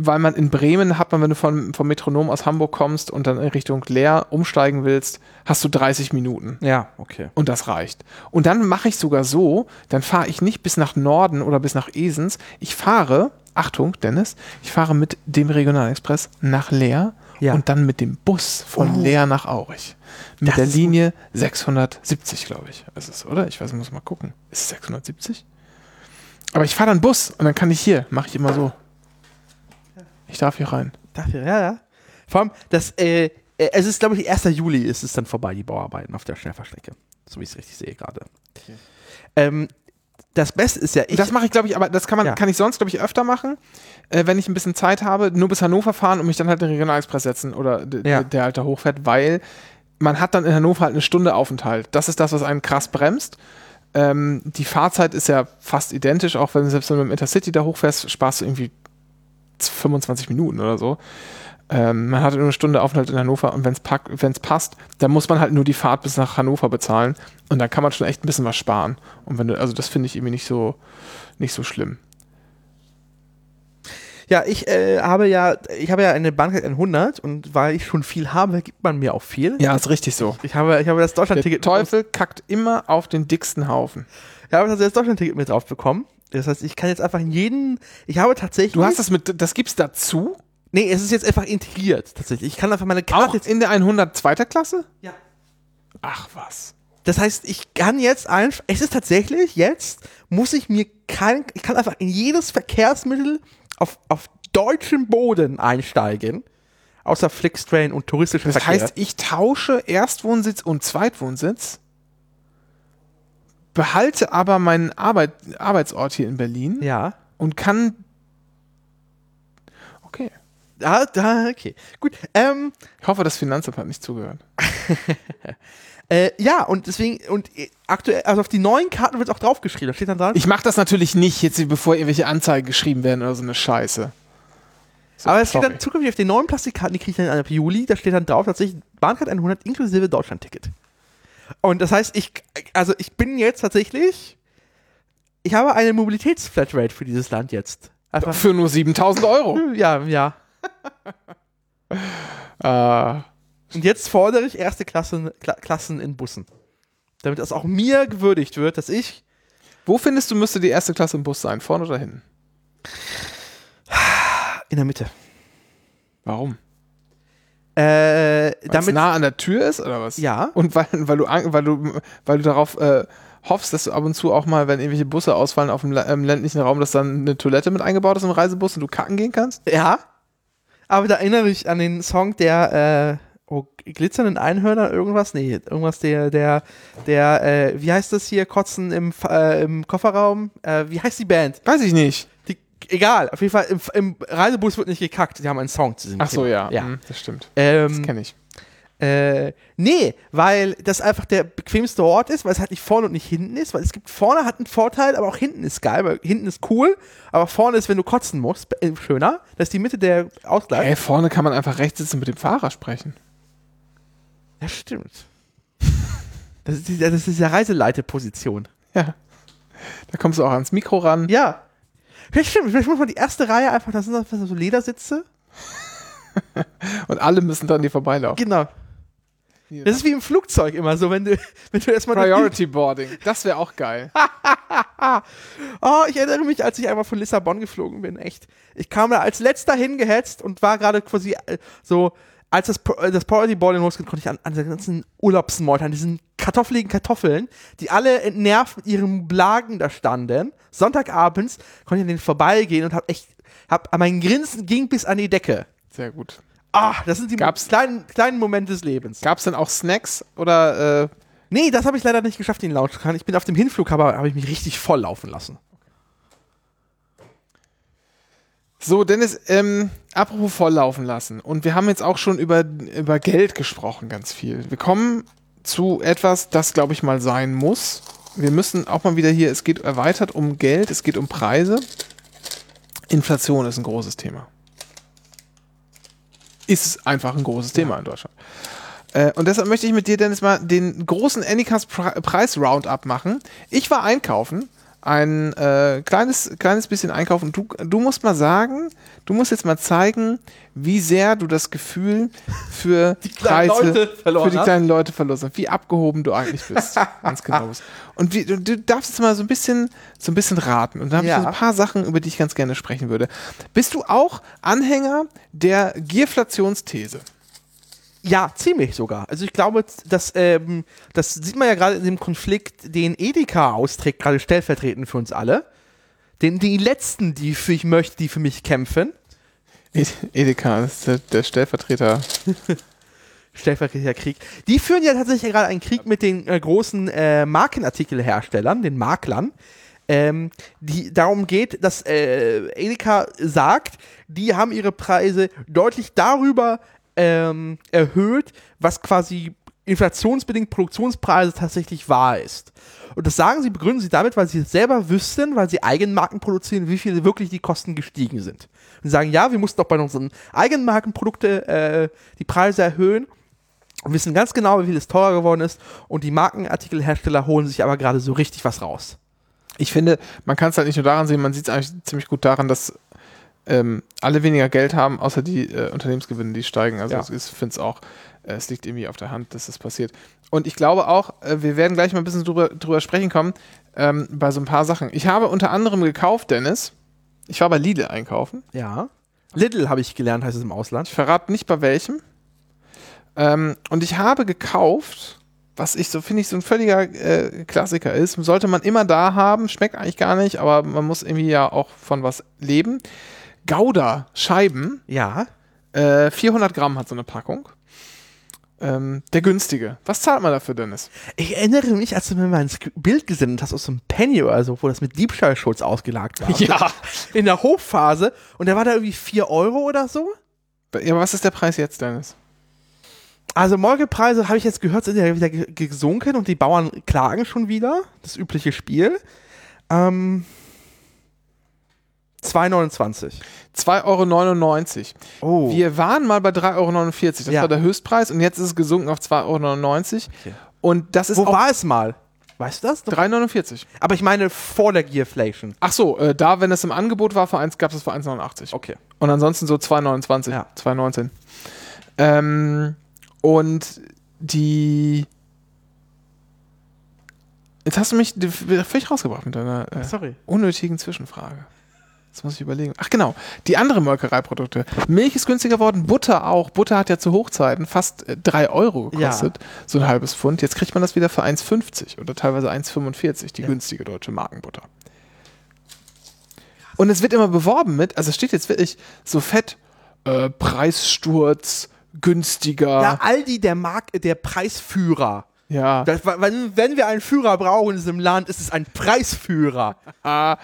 Weil man in Bremen hat man, wenn du von, vom Metronom aus Hamburg kommst und dann in Richtung Leer umsteigen willst, hast du 30 Minuten. Ja, okay. Und das reicht. Und dann mache ich sogar so, dann fahre ich nicht bis nach Norden oder bis nach Esens. Ich fahre, Achtung, Dennis, ich fahre mit dem Regionalexpress nach Leer Ja. und dann mit dem Bus von Oh. Leer nach Aurich. Mit Das der Linie 670, glaube ich. Ist es, oder? Ich weiß, muss mal gucken. Ist es 670? Aber ich fahre dann Bus und dann kann ich hier, mache ich immer so. Ich darf hier rein. Dafür, ja, ja. Vor allem, das, äh, äh, es ist, glaube ich, 1. Juli ist es dann vorbei, die Bauarbeiten auf der Schnellfahrstrecke. So wie ich es richtig sehe gerade. Ähm, das Beste ist ja, ich. das mache ich, glaube ich, aber das kann man, Ja. kann ich sonst, glaube ich, öfter machen, äh, wenn ich ein bisschen Zeit habe, nur bis Hannover fahren und mich dann halt in den Regionalexpress setzen oder Ja. der halt da hochfährt, weil man hat dann in Hannover halt eine Stunde Aufenthalt. Das ist das, was einen krass bremst. Ähm, die Fahrzeit ist ja fast identisch, auch wenn selbst wenn du mit dem Intercity da hochfährst, sparst du irgendwie 25 Minuten oder so. Ähm, man hat nur eine Stunde Aufenthalt in Hannover und wenn es passt, dann muss man halt nur die Fahrt bis nach Hannover bezahlen und dann kann man schon echt ein bisschen was sparen. Und wenn du, also das finde ich irgendwie nicht so, nicht so schlimm. Ja, ich äh, habe ja, ich habe ja eine Bahncard 100 und weil ich schon viel habe, gibt man mir auch viel. Ja, ist richtig so. Ich habe, ich habe das Der Deutschland-Ticket. Teufel kackt immer auf den dicksten Haufen. Ich habe das Deutschland-Ticket mit drauf bekommen. Das heißt, ich kann jetzt einfach in jeden. Ich habe tatsächlich. Du hast das mit, das gibt's dazu? Nee, es ist jetzt einfach integriert, tatsächlich. Ich kann einfach meine Auch Karte jetzt. in der 100 zweiter Klasse? Ja. Ach was. Das heißt, ich kann jetzt einfach. Es ist tatsächlich, jetzt muss ich mir kein. Ich kann einfach in jedes Verkehrsmittel auf, auf deutschem Boden einsteigen. Außer Flixtrain und touristische Das Verkehr. heißt, ich tausche Erstwohnsitz und Zweitwohnsitz, behalte aber meinen Arbeit, Arbeitsort hier in Berlin ja. und kann. Okay. Da, okay. Gut. Ähm, Ich hoffe, das Finanzamt hat nicht zugehört. äh, ja, und deswegen, und äh, aktuell, also auf die neuen Karten wird auch draufgeschrieben. Da steht dann dran. Ich mache das natürlich nicht, jetzt bevor irgendwelche Anzeigen geschrieben werden oder so eine Scheiße. So, aber es steht dann zukünftig auf den neuen Plastikkarten, die kriege ich dann ab Juli, da steht dann drauf tatsächlich Bahncard 100 inklusive Deutschlandticket. Und das heißt, ich, also ich bin jetzt tatsächlich, ich habe eine Mobilitätsflatrate für dieses Land jetzt. Einfach, Für nur 7000 Euro. ja, ja. Äh, Und jetzt fordere ich erste Klassen, Kla Klassen in Bussen. Damit das auch mir gewürdigt wird, dass ich wo findest du, müsste die erste Klasse im Bus sein? Vorne oder hinten? in der Mitte. Warum? Äh, Weil es damit, nah an der Tür ist oder was? ja, Und weil, weil, du, weil, du, weil du darauf äh, hoffst, dass du ab und zu auch mal, wenn irgendwelche Busse ausfallen auf dem lä- ländlichen Raum, dass dann eine Toilette mit eingebaut ist im Reisebus und du kacken gehen kannst? ja. Aber da erinnere ich an den Song der, äh, oh, glitzernden Einhörner, irgendwas? Nee, irgendwas der, der, der, äh, wie heißt das hier, Kotzen im, äh, im Kofferraum? Äh, wie heißt die Band? Weiß ich nicht. Die, egal, auf jeden Fall, im, im Reisebus wird nicht gekackt, die haben einen Song zu singen. Ach so, ja. Ja. Hm, das stimmt. Ähm, Das kenne ich. Äh, nee, weil das einfach der bequemste Ort ist, weil es halt nicht vorne und nicht hinten ist, weil es gibt vorne hat einen Vorteil, aber auch hinten ist geil, weil hinten ist cool, aber vorne ist, wenn du kotzen musst, äh, schöner. Das ist die Mitte der Ausgleich. Ey, vorne kann man einfach rechts sitzen und mit dem Fahrer sprechen. Ja, stimmt. Das ist, die, das ist Reiseleiteposition. Ja. Da kommst du auch ans Mikro ran. Ja. Vielleicht stimmt, vielleicht muss man die erste Reihe einfach, das sind einfach so Ledersitze. Und alle müssen dann dir vorbeilaufen. Genau. Das ist wie im Flugzeug immer so, wenn du, wenn du erstmal Priority Boarding. Das wäre auch geil. Oh, ich erinnere mich, als ich einmal von Lissabon geflogen bin, echt. Ich kam da als letzter hingehetzt und war gerade quasi äh, so, als das, äh, das Priority Boarding losging, konnte ich an, an den ganzen Urlaubsmord, an diesen kartoffeligen Kartoffeln, die alle entnervt mit ihren Blagen da standen. Sonntagabends konnte ich an denen vorbeigehen und hab echt, hab, mein Grinsen ging bis an die Decke. Sehr gut. Ah, das sind die Gab's- kleinen, kleinen Momente des Lebens. Gab es denn auch Snacks oder äh, Nee, das habe ich leider nicht geschafft, in den Lounge zu kann. Ich bin auf dem Hinflug, aber habe ich mich richtig voll laufen lassen. So, Dennis, ähm, apropos volllaufen lassen. Und wir haben jetzt auch schon über, über Geld gesprochen, ganz viel. Wir kommen zu etwas, das, glaube ich, mal sein muss. Wir müssen auch mal wieder hier, es geht erweitert um Geld, es geht um Preise. Inflation ist ein großes Thema. Ist einfach ein großes Thema in Deutschland. Äh, und deshalb möchte ich mit dir, Dennis, mal den großen Anycast Pre Preis-Roundup machen. Ich war einkaufen, ein äh, kleines, kleines bisschen einkaufen. Du, du musst mal sagen, du musst jetzt mal zeigen, wie sehr du das Gefühl für Die kleinen Preise Leute verloren für die hast. kleinen Leute verloren hast. Wie abgehoben du eigentlich bist. Ganz genau. Und wie, du, du darfst jetzt mal so ein bisschen, so ein bisschen raten. Und da habe Ja. ich so ein paar Sachen, über die ich ganz gerne sprechen würde. Bist du auch Anhänger der Gierflationsthese? Ja, ziemlich sogar. Also ich glaube, dass, ähm, das sieht man ja gerade in dem Konflikt, den Edeka austrägt, gerade stellvertretend für uns alle. Den, die letzten, die für ich möchte, die für mich kämpfen. Ed- Edeka ist der, der Stellvertreter. Stellvertreterkrieg. Die führen ja tatsächlich gerade einen Krieg mit den äh, großen äh, Markenartikelherstellern, den Maklern. Ähm, die darum geht, dass äh, Edeka sagt, die haben ihre Preise deutlich darüber ähm, erhöht, was quasi inflationsbedingt Produktionspreise tatsächlich wahr ist. Und das sagen sie, begründen sie damit, weil sie selber wüssten, weil sie Eigenmarken produzieren, wie viel wirklich die Kosten gestiegen sind. Und sagen, ja, wir mussten doch bei unseren Eigenmarkenprodukte äh, die Preise erhöhen und wissen ganz genau, wie viel es teurer geworden ist. Und die Markenartikelhersteller holen sich aber gerade so richtig was raus. Ich finde, man kann es halt nicht nur daran sehen, man sieht es eigentlich ziemlich gut daran, dass ähm, alle weniger Geld haben, außer die äh, Unternehmensgewinne, die steigen. Also Ja. ich finde es auch, äh, es liegt irgendwie auf der Hand, dass das passiert. Und ich glaube auch, äh, wir werden gleich mal ein bisschen drüber, drüber sprechen kommen, ähm, bei so ein paar Sachen. Ich habe unter anderem gekauft, Dennis, ich war bei Lidl einkaufen. Ja. Lidl habe ich gelernt, heißt es im Ausland. Ich verrate nicht bei welchem. Ähm, und ich habe gekauft, was ich so finde ich so ein völliger äh, Klassiker ist, sollte man immer da haben, schmeckt eigentlich gar nicht, aber man muss irgendwie ja auch von was leben. Gouda Scheiben, Ja. äh, 400 Gramm hat so eine Packung. Ähm, der günstige. Was zahlt man dafür, Dennis? Ich erinnere mich, als du mir mal ein Bild gesendet hast aus so einem Penny oder so, wo das mit Diebstahlschutz ausgelagt war. Ja. In der Hochphase. Und der war da irgendwie 4 Euro oder so. Ja, aber was ist der Preis jetzt, Dennis? Also Molkepreise, habe ich jetzt gehört, sind ja wieder ge- gesunken und die Bauern klagen schon wieder. Das übliche Spiel. Ähm, 2,29. 2,99 Euro. Oh. Wir waren mal bei 3,49 Euro. Das Ja. war der Höchstpreis und jetzt ist es gesunken auf 2,99 Euro. Okay. Und das ist Wo war es mal? Weißt du das? noch? 3,49. Aber ich meine vor der Gearflation. Ach so, äh, da, wenn es im Angebot war, für eins, gab es für 1,89. Okay. Und ansonsten so 2,29, Ja. 2,19. Ähm, und die. Jetzt hast du mich völlig rausgebracht mit deiner äh, Sorry. unnötigen Zwischenfrage. Jetzt muss ich überlegen. Ach genau, die anderen Molkereiprodukte. Milch ist günstiger geworden, Butter auch. Butter hat ja zu Hochzeiten fast äh, 3 Euro gekostet, so ein halbes Pfund. Jetzt kriegt man das wieder für 1,50 oder teilweise 1,45, die Ja. günstige deutsche Markenbutter. Und es wird immer beworben mit, also es steht jetzt wirklich so fett, äh, Preissturz, günstiger. Ja, Aldi, der Mark der Preisführer. ja. Das, wenn, wenn wir einen Führer brauchen in diesem Land, ist es ein Preisführer.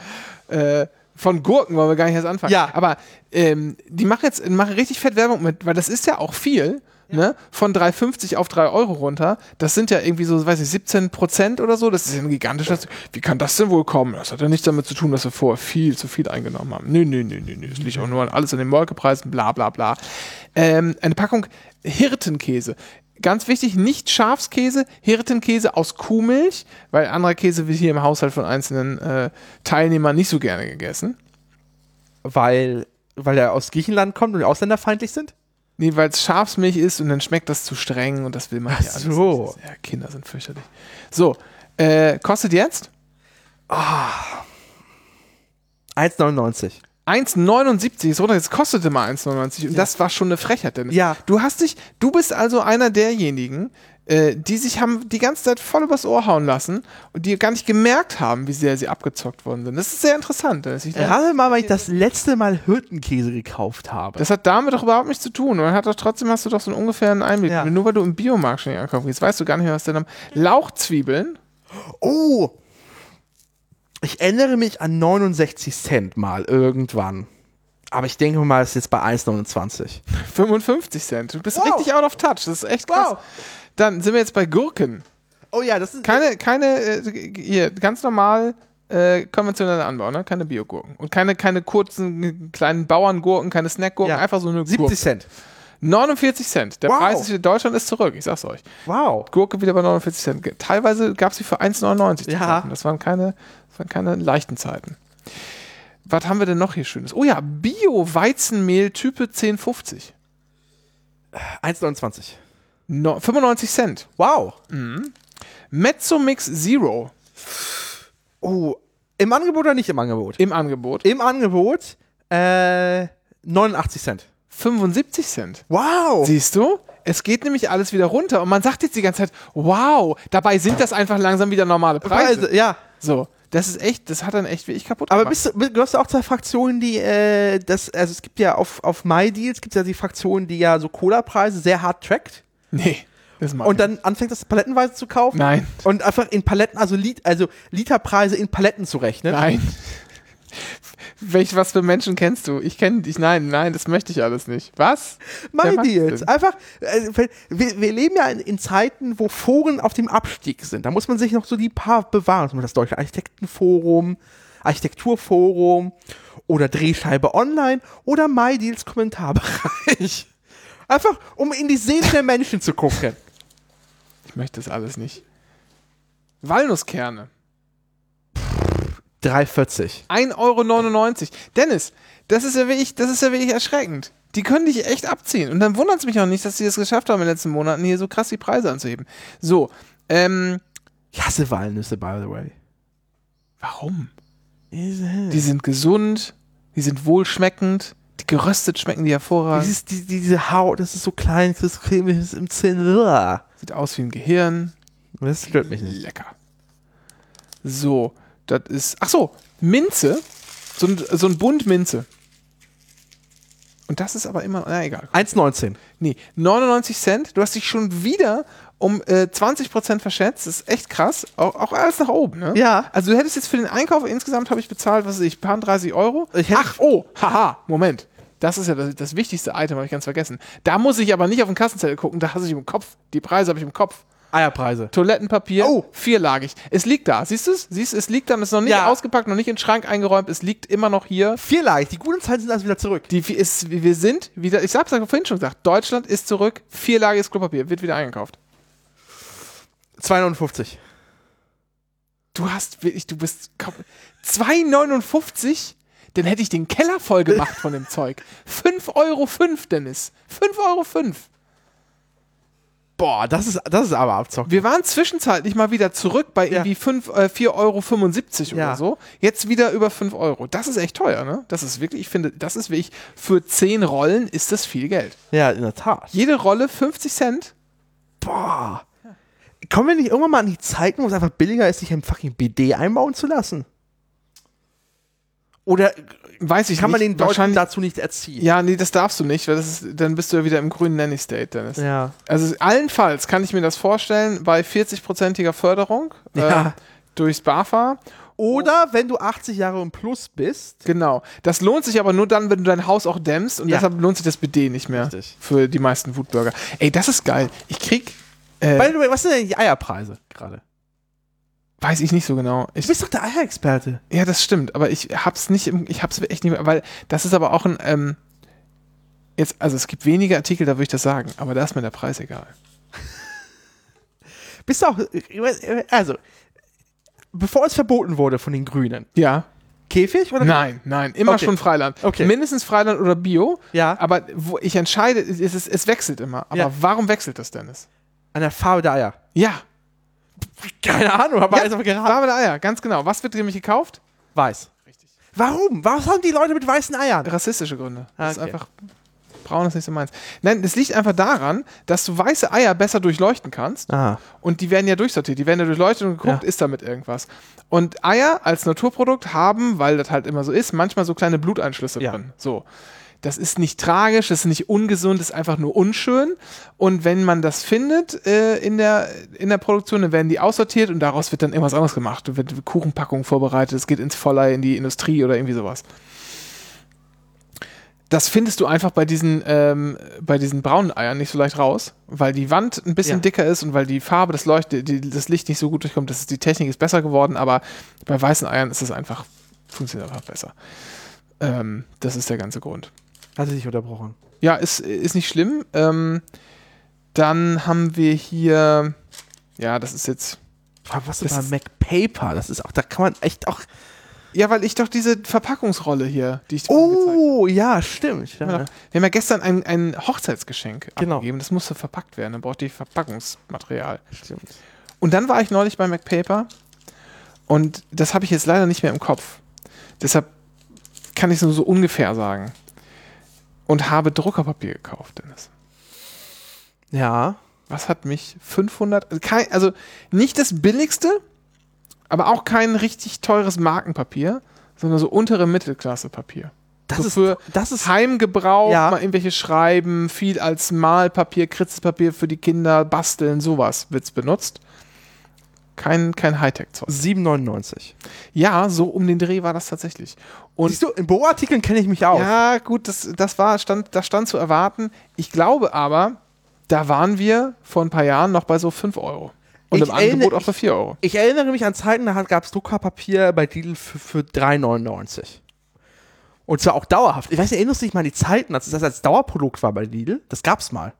Äh, von Gurken wollen wir gar nicht erst anfangen. Ja. Aber ähm, die machen jetzt machen richtig fett Werbung mit, weil das ist ja auch viel. Ne? Von 3,50 auf 3 Euro runter. Das sind ja irgendwie so, weiß ich, 17 Prozent oder so. Das ist ja ein gigantischer. Wie kann das denn wohl kommen? Das hat ja nichts damit zu tun, dass wir vorher viel zu viel eingenommen haben. Nö, nö, nö, nö, nö. Das liegt auch nur an alles an den Molkepreisen, bla, bla, bla. Ähm, eine Packung Hirtenkäse. Ganz wichtig, nicht Schafskäse, Hirtenkäse aus Kuhmilch, weil anderer Käse wird hier im Haushalt von einzelnen äh, Teilnehmern nicht so gerne gegessen. Weil, weil er aus Griechenland kommt und ausländerfeindlich sind? Nee, weil es Schafsmilch ist und dann schmeckt das zu streng und das will man Ach alles so. nicht. Ja, Kinder sind fürchterlich. So, äh, kostet jetzt 1,99. 1,79 so, das kostete mal 1,99 und das war schon eine Frechheit. Denn Ja. Du hast dich, du bist also einer derjenigen, äh, die sich haben die ganze Zeit voll übers Ohr hauen lassen und die gar nicht gemerkt haben, wie sehr sie abgezockt worden sind. Das ist sehr interessant. Ich Rate mal, wann ich das letzte Mal Hirtenkäse gekauft habe. das hat damit doch überhaupt nichts zu tun. Man hat doch trotzdem hast du doch so einen ungefähren Einblick. Ja. Nur weil du im Biomarkt schon einkaufen gehst, weißt du gar nicht mehr, was denn am Lauchzwiebeln. Oh! Ich erinnere mich an 69 Cent mal irgendwann. Aber ich denke mal, es ist jetzt bei 1,29. 55 Cent. Du bist Wow. richtig out of touch. Das ist echt krass. Wow. Dann sind wir jetzt bei Gurken. Oh ja, das ist. Keine, keine, äh, hier, ganz normal äh, konventioneller Anbau, ne? Keine Biogurken. Und keine, keine kurzen kleinen Bauerngurken, keine Snackgurken, Ja. einfach so eine 70 Gurke. Cent. 49 Cent. Der Wow. Preis ist wieder, Deutschland ist zurück, ich sag's euch. Wow. Gurke wieder bei 49 Cent. Teilweise gab es sie für 1,99 zu Ja. Das waren keine, das waren keine leichten Zeiten. Was haben wir denn noch hier Schönes? Oh ja, Bio-Weizenmehl Type 1050. 1,29. No, 95 Cent. Wow. Mezzomix Zero Oh. Im Angebot oder nicht im Angebot? im Angebot. Im Angebot äh, 89 Cent. 75 Cent. Wow. Siehst du? Es geht nämlich alles wieder runter und man sagt jetzt die ganze Zeit, wow, dabei sind das einfach langsam wieder normale Preise. Preise, ja. So. Das ist echt, das hat dann echt wirklich kaputt Aber gemacht. bist du, gehörst du auch zur Fraktion, die, äh, das, also es gibt ja auf, auf MyDeals, gibt es ja die Fraktion, die ja so Cola-Preise sehr hart trackt Nee, das und dann anfängt das palettenweise zu kaufen Nein, und einfach in Paletten, also, Lit, also Literpreise in Paletten zu rechnen. nein. Welch, was für Menschen kennst du? Ich kenne dich. Nein, nein, das möchte ich alles nicht. Was? Macht's MyDeals, denn? einfach, äh, wir, wir leben ja in, in Zeiten, wo Foren auf dem Abstieg sind. Da muss man sich noch so die paar bewahren. Zum Beispiel Das Deutsche Architektenforum, Architekturforum oder Drehscheibe Online oder MyDeals Kommentarbereich. Einfach, um in die Seele der Menschen zu gucken. Ich möchte das alles nicht. Walnusskerne. 3,40. 1,99 Euro. Dennis, das ist ja wirklich, das ist ja wirklich erschreckend. Die können dich echt abziehen. Und dann wundert es mich auch nicht, dass sie es geschafft haben in den letzten Monaten, hier so krass die Preise anzuheben. So, ähm, Ich hasse Walnüsse, by the way. warum? Die sind gesund, die sind wohlschmeckend, die geröstet schmecken die hervorragend. Dieses, die, diese Haut, das ist so klein, das cremiges im Zinn. Sieht aus wie ein Gehirn. Das stört mich nicht. Lecker. So, das ist. Ach so, Minze. So ein, so ein Bund Minze. Und das ist aber immer. Na egal. 1,19. Nee, 99 Cent. Du hast dich schon wieder um äh, 20% verschätzt. Das ist echt krass. Auch, auch alles nach oben, ne? Ja. Also du hättest jetzt für den Einkauf insgesamt habe ich bezahlt, was weiß ich, paar 30 Euro. Ach, oh, haha, Moment. Das ist ja das, das wichtigste Item, habe ich ganz vergessen. Da muss ich aber nicht auf den Kassenzettel gucken, da habe ich im Kopf. Die Preise habe ich im Kopf. Eierpreise. Toilettenpapier, Oh. vierlagig. Es liegt da. Siehst du es? Siehst du, es liegt da, es ist noch nicht Ja. ausgepackt, noch nicht in den Schrank eingeräumt. Es liegt immer noch hier. Vierleicht. Die guten Zeiten sind also wieder zurück. Die ist, wir sind wieder, ich hab's ja vorhin schon gesagt, Deutschland ist zurück, vierlagiges Klopapier, wird wieder eingekauft. 2,59. Du hast wirklich, du bist komm, 2,59? Dann hätte ich den Keller voll gemacht von dem Zeug. 5,05 Euro, Dennis. 5,05 Euro. Boah, das ist, das ist aber abzocken. Wir waren zwischenzeitlich mal wieder zurück bei Ja. irgendwie 5, äh, 4,75 Euro Ja. oder so. Jetzt wieder über 5 Euro. Das ist echt teuer, ne? Das ist wirklich, ich finde, das ist wirklich, für 10 Rollen ist das viel Geld. Ja, in der Tat. Jede Rolle 50 Cent. Boah. Kommen wir nicht irgendwann mal an die Zeiten, wo es einfach billiger ist, sich ein fucking BD einbauen zu lassen? Oder Weiß ich kann man nicht. den Deutschen dazu nicht erziehen? Ja, nee, das darfst du nicht, weil das ist, dann bist du ja wieder im grünen Nanny State, Dennis. Ja. Also allenfalls kann ich mir das vorstellen bei 40-prozentiger Förderung Ja. äh, durchs BAFA. Oder wenn du 80 Jahre und plus bist. Genau. Das lohnt sich aber nur dann, wenn du dein Haus auch dämmst und Ja. deshalb lohnt sich das BD nicht mehr Richtig. für die meisten Wutbürger. Ey, das ist geil. Ich krieg, äh, was sind denn die Eierpreise gerade? Weiß ich nicht so genau. Du Ich, bist doch der Eierexperte. ja, das stimmt, aber ich hab's nicht, im, ich hab's echt nicht mehr, weil das ist aber auch ein, ähm, jetzt, also es gibt wenige Artikel, da würde ich das sagen, aber da ist mir der Preis egal. Bist du auch. Also, bevor es verboten wurde von den Grünen, Ja. Käfig oder? Nein, nein, immer Okay. schon Freiland. Okay. Mindestens Freiland oder Bio. Ja. Aber wo ich entscheide, es, es, es wechselt immer. Aber Ja. warum wechselt das, Dennis? An der Farbe der Eier. Ja, Keine Ahnung, aber ja einfach geraten. Der Eier, ganz genau. Was wird nämlich gekauft? Weiß. Richtig. Warum? Was haben die Leute mit weißen Eiern? Rassistische Gründe. Das ist Okay. einfach. Braun ist nicht so meins. Nein, das liegt einfach daran, dass du weiße Eier besser durchleuchten kannst. Ah. Und die werden ja durchsortiert. Die werden ja durchleuchtet und geguckt, Ja. ist damit irgendwas. Und Eier als Naturprodukt haben, weil das halt immer so ist, manchmal so kleine Bluteinschlüsse Ja. drin. So. Das ist nicht tragisch, das ist nicht ungesund, das ist einfach nur unschön. Und wenn man das findet äh, in, der, in der Produktion, dann werden die aussortiert und daraus wird dann irgendwas anderes gemacht. Da wird Kuchenpackung vorbereitet, es geht ins Voller in die Industrie oder irgendwie sowas. Das findest du einfach bei diesen, ähm, bei diesen braunen Eiern nicht so leicht raus, weil die Wand ein bisschen Ja. dicker ist und weil die Farbe, das, Leucht, die, das Licht nicht so gut durchkommt. Das ist, die Technik ist besser geworden, aber bei weißen Eiern ist es einfach, funktioniert einfach besser. Ähm, das ist der ganze Grund. Hat sie sich unterbrochen. Ja, ist, ist nicht schlimm. Ähm, dann haben wir hier, ja, das ist jetzt, was Das ist ist- bei MacPaper? Das ist auch, da kann man echt auch. ja, weil ich doch diese Verpackungsrolle hier, die ich dir. Oh, ja, stimmt. Wir Ja. haben ja gestern ein, ein Hochzeitsgeschenk Genau. abgegeben. Das musste verpackt werden. Dann brauchte ich Verpackungsmaterial. Stimmt. Und dann war ich neulich bei MacPaper und das habe ich jetzt leider nicht mehr im Kopf. Deshalb kann ich es nur so ungefähr sagen. Und habe Druckerpapier gekauft, Dennis. Ja. Was hat mich 500, also kein- also nicht das billigste, Aber auch kein richtig teures Markenpapier, sondern so untere Mittelklasse-Papier. Das so ist, für das ist Heimgebrauch, Ja. mal irgendwelche Schreiben, viel als Malpapier, Kritzpapier für die Kinder, basteln, sowas wird's benutzt. Kein, kein Hightech-Zeug. 7,99. Ja, so um den Dreh war das tatsächlich. Und Siehst du, in Boartikeln kenne ich mich auch. ja, gut, das, das war, stand, das stand zu erwarten. Ich glaube aber, da waren wir vor ein paar Jahren noch bei so 5 Euro. Und Ich im Angebot erinnere- auch bei 4 Euro. Ich erinnere mich an Zeiten, da gab es Druckerpapier bei Lidl für, für 3,99. Und zwar auch dauerhaft. Ich weiß nicht, erinnerst du dich mal an die Zeiten, als das als Dauerprodukt war bei Lidl? Das gab's mal.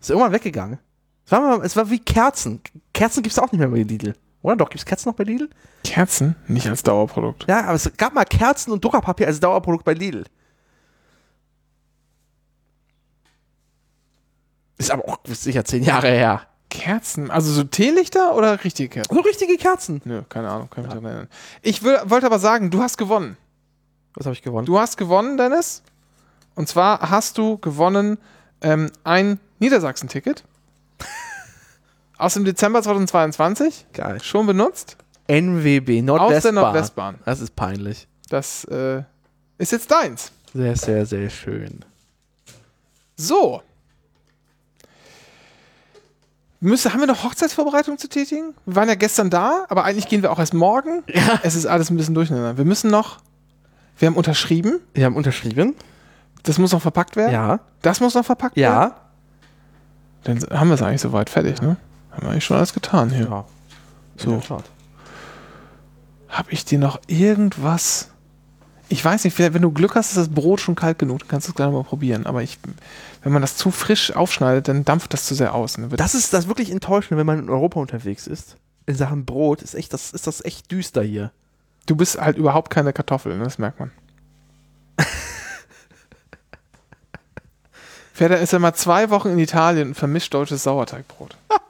Ist irgendwann weggegangen. Es war, mal, es war wie Kerzen. Kerzen gibt's auch nicht mehr bei Lidl. Oder doch? Gibt's Kerzen noch bei Lidl? Kerzen? Nicht als Dauerprodukt. Ja, aber es gab mal Kerzen und Druckerpapier als Dauerprodukt bei Lidl. Ist aber auch sicher zehn Jahre her. Kerzen? Also so Teelichter oder richtige Kerzen? So richtige Kerzen. Nö, keine Ahnung, kann mich daran erinnern. Ich will, wollte aber sagen, du hast gewonnen. Was habe ich gewonnen? Du hast gewonnen, Dennis. Und zwar hast du gewonnen ähm, ein Niedersachsen-Ticket. Aus dem Dezember 2022. Geil. Schon benutzt. NWB, Aus Nordwestbahn. der Nordwestbahn. Das ist peinlich. Das äh, ist jetzt deins. Sehr, sehr, sehr schön. So. Müsste, haben wir noch Hochzeitsvorbereitung zu tätigen? Wir waren ja gestern da, aber eigentlich gehen wir auch erst morgen. Ja. Es ist alles ein bisschen durcheinander. Wir müssen noch. Wir haben unterschrieben. Wir haben unterschrieben. Das muss noch verpackt werden. Ja. Das muss noch verpackt werden. Ja. Dann haben wir es eigentlich soweit fertig, ne? Haben wir eigentlich schon alles getan hier. Ja. So. Habe ich dir noch irgendwas? Ich weiß nicht, vielleicht, wenn du Glück hast, ist das Brot schon kalt genug, dann kannst du es gleich mal probieren. Aber ich, wenn man das zu frisch aufschneidet, dann dampft das zu sehr aus. Ne? Das ist das wirklich enttäuschende, wenn man in Europa unterwegs ist. In Sachen Brot ist echt, das ist das echt düster hier. du bist halt überhaupt keine Kartoffel, ne? das merkt man. Ferda ist ja mal zwei Wochen in Italien und vermischt deutsches Sauerteigbrot.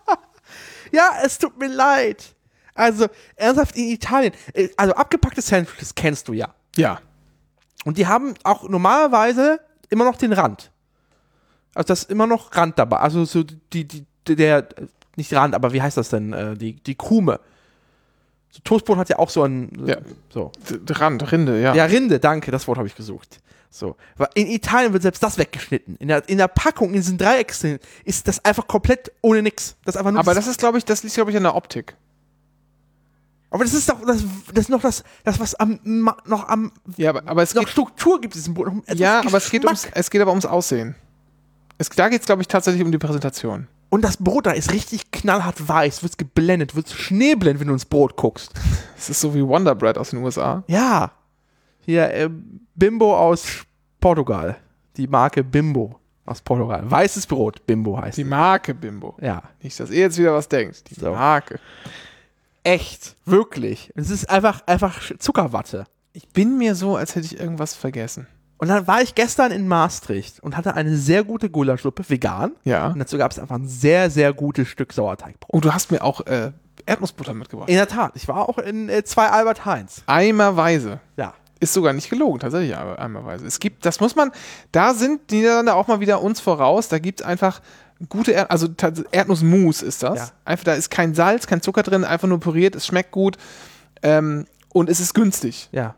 Ja, es tut mir leid. Also, ernsthaft in Italien. äh, Also, abgepackte Sandwiches kennst du ja. Ja. Und die haben auch normalerweise immer noch den Rand. Also, das ist immer noch Rand dabei. Also, so die, die, der, nicht Rand, aber wie heißt das denn? Äh, Die, die Krume. So, Toastbrot hat ja auch so ein, Ja. so. Rand, Rinde, ja. Ja, Rinde, danke, das Wort habe ich gesucht. So. In Italien wird selbst das weggeschnitten. In der, in der Packung, in diesen Dreiecksen, ist das einfach komplett ohne nix. Das einfach nur Aber das ist, glaube ich, das liegt, glaube ich, an der Optik. aber das ist doch das, das ist noch das, das was am, noch am Ja, aber, aber es noch geht Struktur gibt diesem Brot. Noch etwas Ja, aber es geht, ums, es geht aber ums Aussehen. Es, da geht es, glaube ich, tatsächlich um die Präsentation. Und das Brot da ist richtig knallhart weiß, wird geblendet, wird schneeblend, wenn du ins Brot guckst. Es ist so wie Wonder Bread aus den USA. Ja. Hier, äh, Bimbo aus Portugal. Die Marke Bimbo aus Portugal. Weißes Brot, Bimbo heißt. Die Marke Bimbo. ja. Nicht, dass ihr jetzt wieder was denkt. Die So. Marke. Echt. Wirklich. Es ist einfach, einfach Zuckerwatte. Ich bin mir so, als hätte ich irgendwas vergessen. Und dann war ich gestern in Maastricht und hatte eine sehr gute Gulaschsuppe, vegan. Ja. Und dazu gab es einfach ein sehr, sehr gutes Stück Sauerteigbrot. Oh, du hast mir auch äh, Erdnussbutter mitgebracht. In der Tat. Ich war auch in äh, zwei Albert Heinz. Eimerweise. Ja. Ist sogar nicht gelogen, tatsächlich eimer- eimerweise. Es gibt, das muss man, da sind die Niederlande auch mal wieder uns voraus. Da gibt es einfach gute, Erd, also Erdnussmus ist das. Ja. Einfach, da ist kein Salz, kein Zucker drin, einfach nur püriert, es schmeckt gut ähm, und es ist günstig. Ja.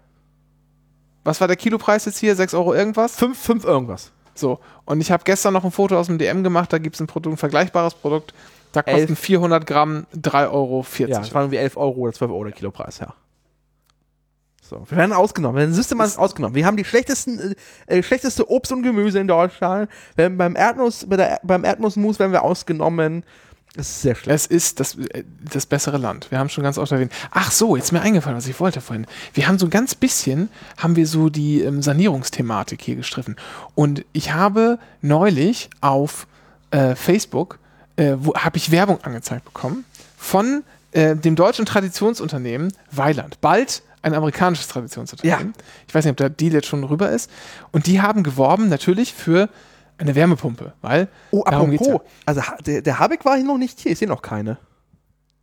Was war der Kilopreis jetzt hier? 6 Euro irgendwas? Fünf, fünf irgendwas. So. Und ich habe gestern noch ein Foto aus dem DM gemacht, da gibt es ein Produkt, ein vergleichbares Produkt. Da kosten Elf. 400 Gramm 3,40 Euro. Ja, es waren irgendwie 11 Euro oder 12 Euro der Kilopreis, ja. So, wir werden ausgenommen, wir werden systematisch ausgenommen. Wir haben die schlechtesten, äh, äh, schlechteste Obst und Gemüse in Deutschland. Haben beim Erdnuss, bei der, beim Erdnussmus werden wir ausgenommen. Das ist sehr schlecht. Es ist das, äh, das bessere Land. Wir haben schon ganz oft erwähnt. Ach so, jetzt ist mir eingefallen, was ich wollte vorhin. Wir haben so ein ganz bisschen, haben wir so die ähm, Sanierungsthematik hier gestriffen. Und ich habe neulich auf äh, Facebook, äh, habe ich Werbung angezeigt bekommen von äh, dem deutschen Traditionsunternehmen Weiland. Bald ein amerikanisches Traditionsunternehmen. Ich weiß nicht, ob der Deal jetzt schon rüber ist. Und die haben geworben natürlich für eine Wärmepumpe, weil Oh, apropos, also ha- der, der Habeck war hier noch nicht hier, ist hier noch keine.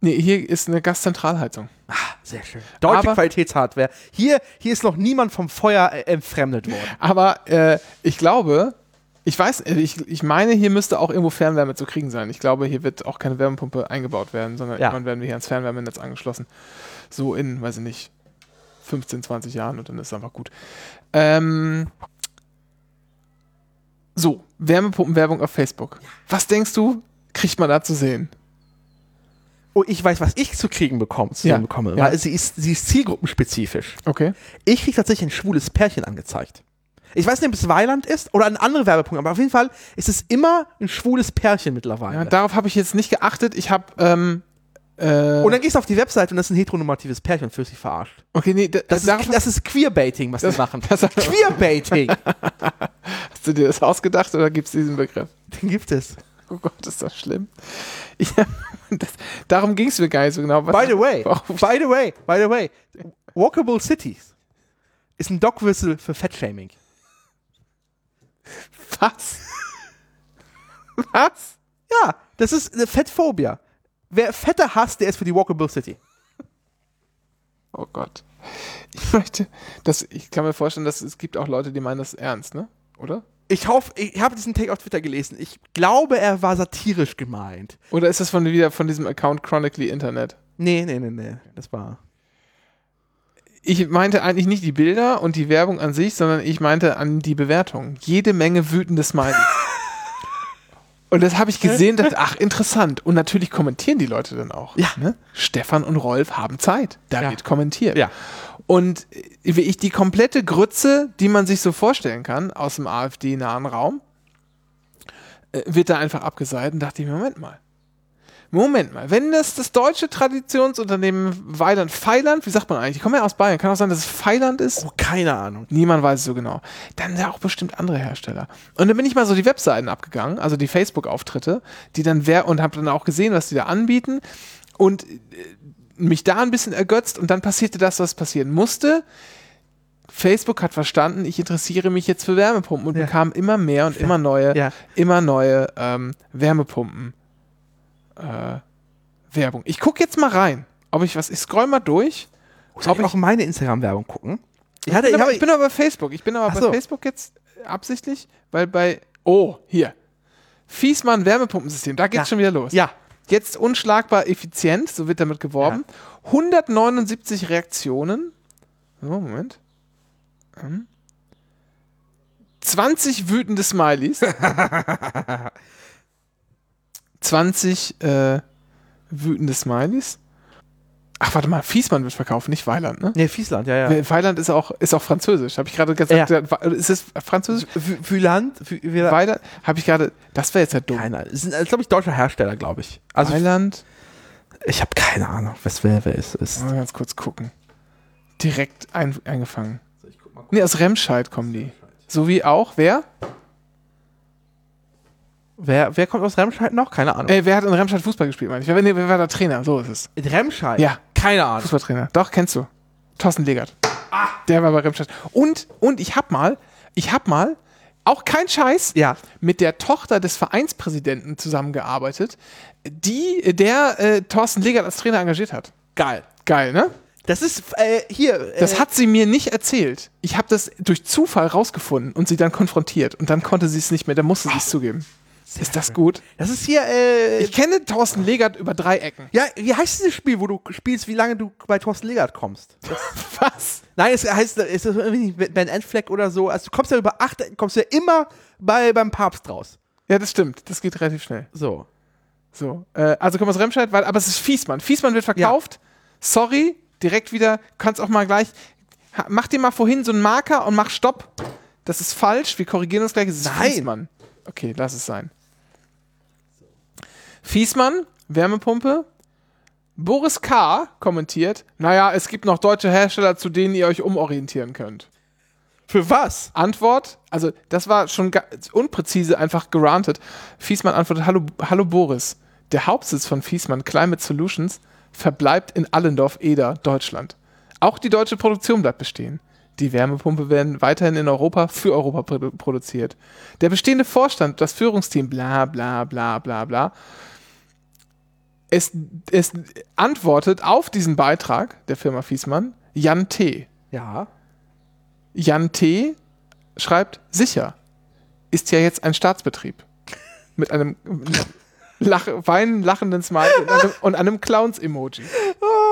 Nee, hier ist eine Gaszentralheizung. Ah, sehr schön. Deutsche Aber- Qualitätshardware. Hier, hier ist noch niemand vom Feuer äh, entfremdet worden. Aber äh, ich glaube, Ich weiß, äh, ich, ich meine, hier müsste auch irgendwo Fernwärme zu kriegen sein. Ich glaube, hier wird auch keine Wärmepumpe eingebaut werden, sondern Ja. irgendwann werden wir hier ans Fernwärmenetz angeschlossen. So in, weiß ich nicht, 15, 20 Jahren und dann ist es einfach gut. Ähm, so, Wärmepumpenwerbung auf Facebook. Was denkst du, kriegt man da zu sehen? Oh, ich weiß, was ich zu kriegen bekomme, zu Ja. sehen bekomme. Ja. Weil sie ist, sie ist zielgruppenspezifisch. Okay. Ich kriege tatsächlich ein schwules Pärchen angezeigt. Ich weiß nicht, ob es Weiland ist oder ein anderer Werbepunkt, aber auf jeden Fall ist es immer ein schwules Pärchen mittlerweile. Ja, darauf habe ich jetzt nicht geachtet. Ich habe, ähm, äh, und dann gehst du auf die Webseite und das ist ein heteronormatives Pärchen und fühlst dich verarscht. okay, nee, da, Das, darauf ist, das ist Queerbaiting, was Das- die machen. das- Queerbaiting, hast du dir das ausgedacht oder gibt es diesen Begriff? den gibt es. Oh Gott, ist das schlimm. Ich, das, darum ging es mir gar nicht so genau. By the way, by the way, by the way, Walkable Cities ist ein Dogwhistle für Fettshaming. Was? Was? Ja, das ist eine Fettphobia. Wer Fette hasst, der ist für die Walkable City. Oh Gott. Ich möchte, das, ich kann mir vorstellen, dass es gibt auch Leute, die meinen das ernst, ne? Oder? Ich hoffe, ich habe diesen Take auf Twitter gelesen. Ich glaube, er war satirisch gemeint. Oder ist das von wieder von diesem Account Chronically Internet? Nee, nee, nee, nee. Das war. Ich meinte eigentlich nicht die Bilder und die Werbung an sich, sondern ich meinte an die Bewertung. Jede Menge wütende Smileys. Und das habe ich gesehen, dachte, ach, interessant. Und natürlich kommentieren die Leute dann auch. Ja. Ne? Stefan und Rolf haben Zeit. Da Ja. wird kommentiert. Ja. Und äh, wie ich die komplette Grütze, die man sich so vorstellen kann, aus dem AfD-nahen Raum, äh, wird da einfach abgeseit und dachte ich, mir, Moment mal. Moment mal, wenn das das deutsche Traditionsunternehmen Weiland, Feiland, wie sagt man eigentlich? Ich komme ja aus Bayern, kann auch sein, dass es Feiland ist. Oh, keine Ahnung. Niemand weiß es so genau. Dann ja auch bestimmt andere Hersteller. Und dann bin ich mal so die Webseiten abgegangen, also die Facebook-Auftritte, die dann wer und habe dann auch gesehen, was die da anbieten und äh, mich da ein bisschen ergötzt und dann passierte das, was passieren musste. Facebook hat verstanden, ich interessiere mich jetzt für Wärmepumpen und Ja. bekam immer mehr und immer neue, Ja. immer neue ähm, Wärmepumpen äh, Werbung. Ich gucke jetzt mal rein, ob ich was. Ich scroll mal durch. Soll Ob ich auch meine Instagram-Werbung gucken? Ich, Ich hatte, bin, ich aber, habe, ich bin aber bei Facebook. Ich bin aber Ach bei so. Facebook jetzt absichtlich, weil bei. Oh, hier. Fiesmann Wärmepumpensystem. Da geht's Ja. schon wieder los. ja, Jetzt unschlagbar effizient, so wird damit geworben. 179 Reaktionen. So, Moment. Hm. 20 wütende Smileys. 20 äh, wütende Smileys. Ach, warte mal, Fiesmann wird verkauft, nicht Weiland, ne? nee, Fiesland, ja, ja. Weil Weiland ist auch, ist auch französisch. Habe ich gerade gesagt, Ja. ist es französisch? Wü- Weiland, habe ich gerade, das wäre jetzt ja dumm. keine Ahnung. Es ist, glaube ich, deutscher Hersteller, glaube ich. Also, Weiland, ich habe keine Ahnung, was wer wer es ist. mal ganz kurz gucken. Direkt ein, eingefangen. Nee, aus Remscheid kommen die. So wie auch, wer? Wer, wer kommt aus Remscheid noch? Keine Ahnung. Äh, wer hat in Remscheid Fußball gespielt, meine ich? Wer, nee, wer war der Trainer? So ist es. In Remscheid? Ja. Keine Ahnung. Fußballtrainer. Doch, kennst du. Thorsten Legert. Der war bei Remscheid. Und, und ich hab mal, ich hab mal, auch kein Scheiß, Ja. mit der Tochter des Vereinspräsidenten zusammengearbeitet, die, der äh, Thorsten Legert als Trainer engagiert hat. Geil. Geil, ne? Das ist äh, hier. Äh, Das hat sie mir nicht erzählt. Ich habe das durch Zufall rausgefunden und sie dann konfrontiert. Und dann konnte sie es nicht mehr, dann musste sie es zugeben. Ist das gut? das ist hier. Äh, Ich kenne Thorsten Legert über drei Ecken. ja, wie heißt dieses Spiel, wo du spielst, wie lange du bei Thorsten Legert kommst? Was? nein, es heißt, es ist irgendwie nicht Ben Affleck oder so. Also du kommst ja über acht, Ecken, kommst ja immer bei, beim Papst raus. Ja, das stimmt. Das geht relativ schnell. So. So. Äh, also aus Remscheid, weil, aber es ist Fiesmann. Fiesmann wird verkauft. Sorry, direkt wieder. Kannst auch mal gleich. Mach dir mal vorhin so einen Marker und mach Stopp. Das ist falsch. Wir korrigieren uns gleich. Es ist Nein. Fiesmann. Okay, lass es sein. Fiesmann, Wärmepumpe. Boris K. kommentiert, naja, es gibt noch deutsche Hersteller, zu denen ihr euch umorientieren könnt. Für was? Antwort, also das war schon unpräzise einfach gerantet. Fiesmann antwortet, hallo, hallo Boris, der Hauptsitz von Fiesmann Climate Solutions verbleibt in Allendorf-Eder, Deutschland. Auch die deutsche Produktion bleibt bestehen. Die Wärmepumpe werden weiterhin in Europa für Europa produ produziert. Der bestehende Vorstand, das Führungsteam, bla bla bla bla bla. Es, es antwortet auf diesen Beitrag der Firma Fiesmann Jan T. Ja. Jan T. schreibt sicher. ist ja jetzt ein Staatsbetrieb. Mit einem lach, weinen, lachenden Smiley und einem, und einem Clowns-Emoji. Oh.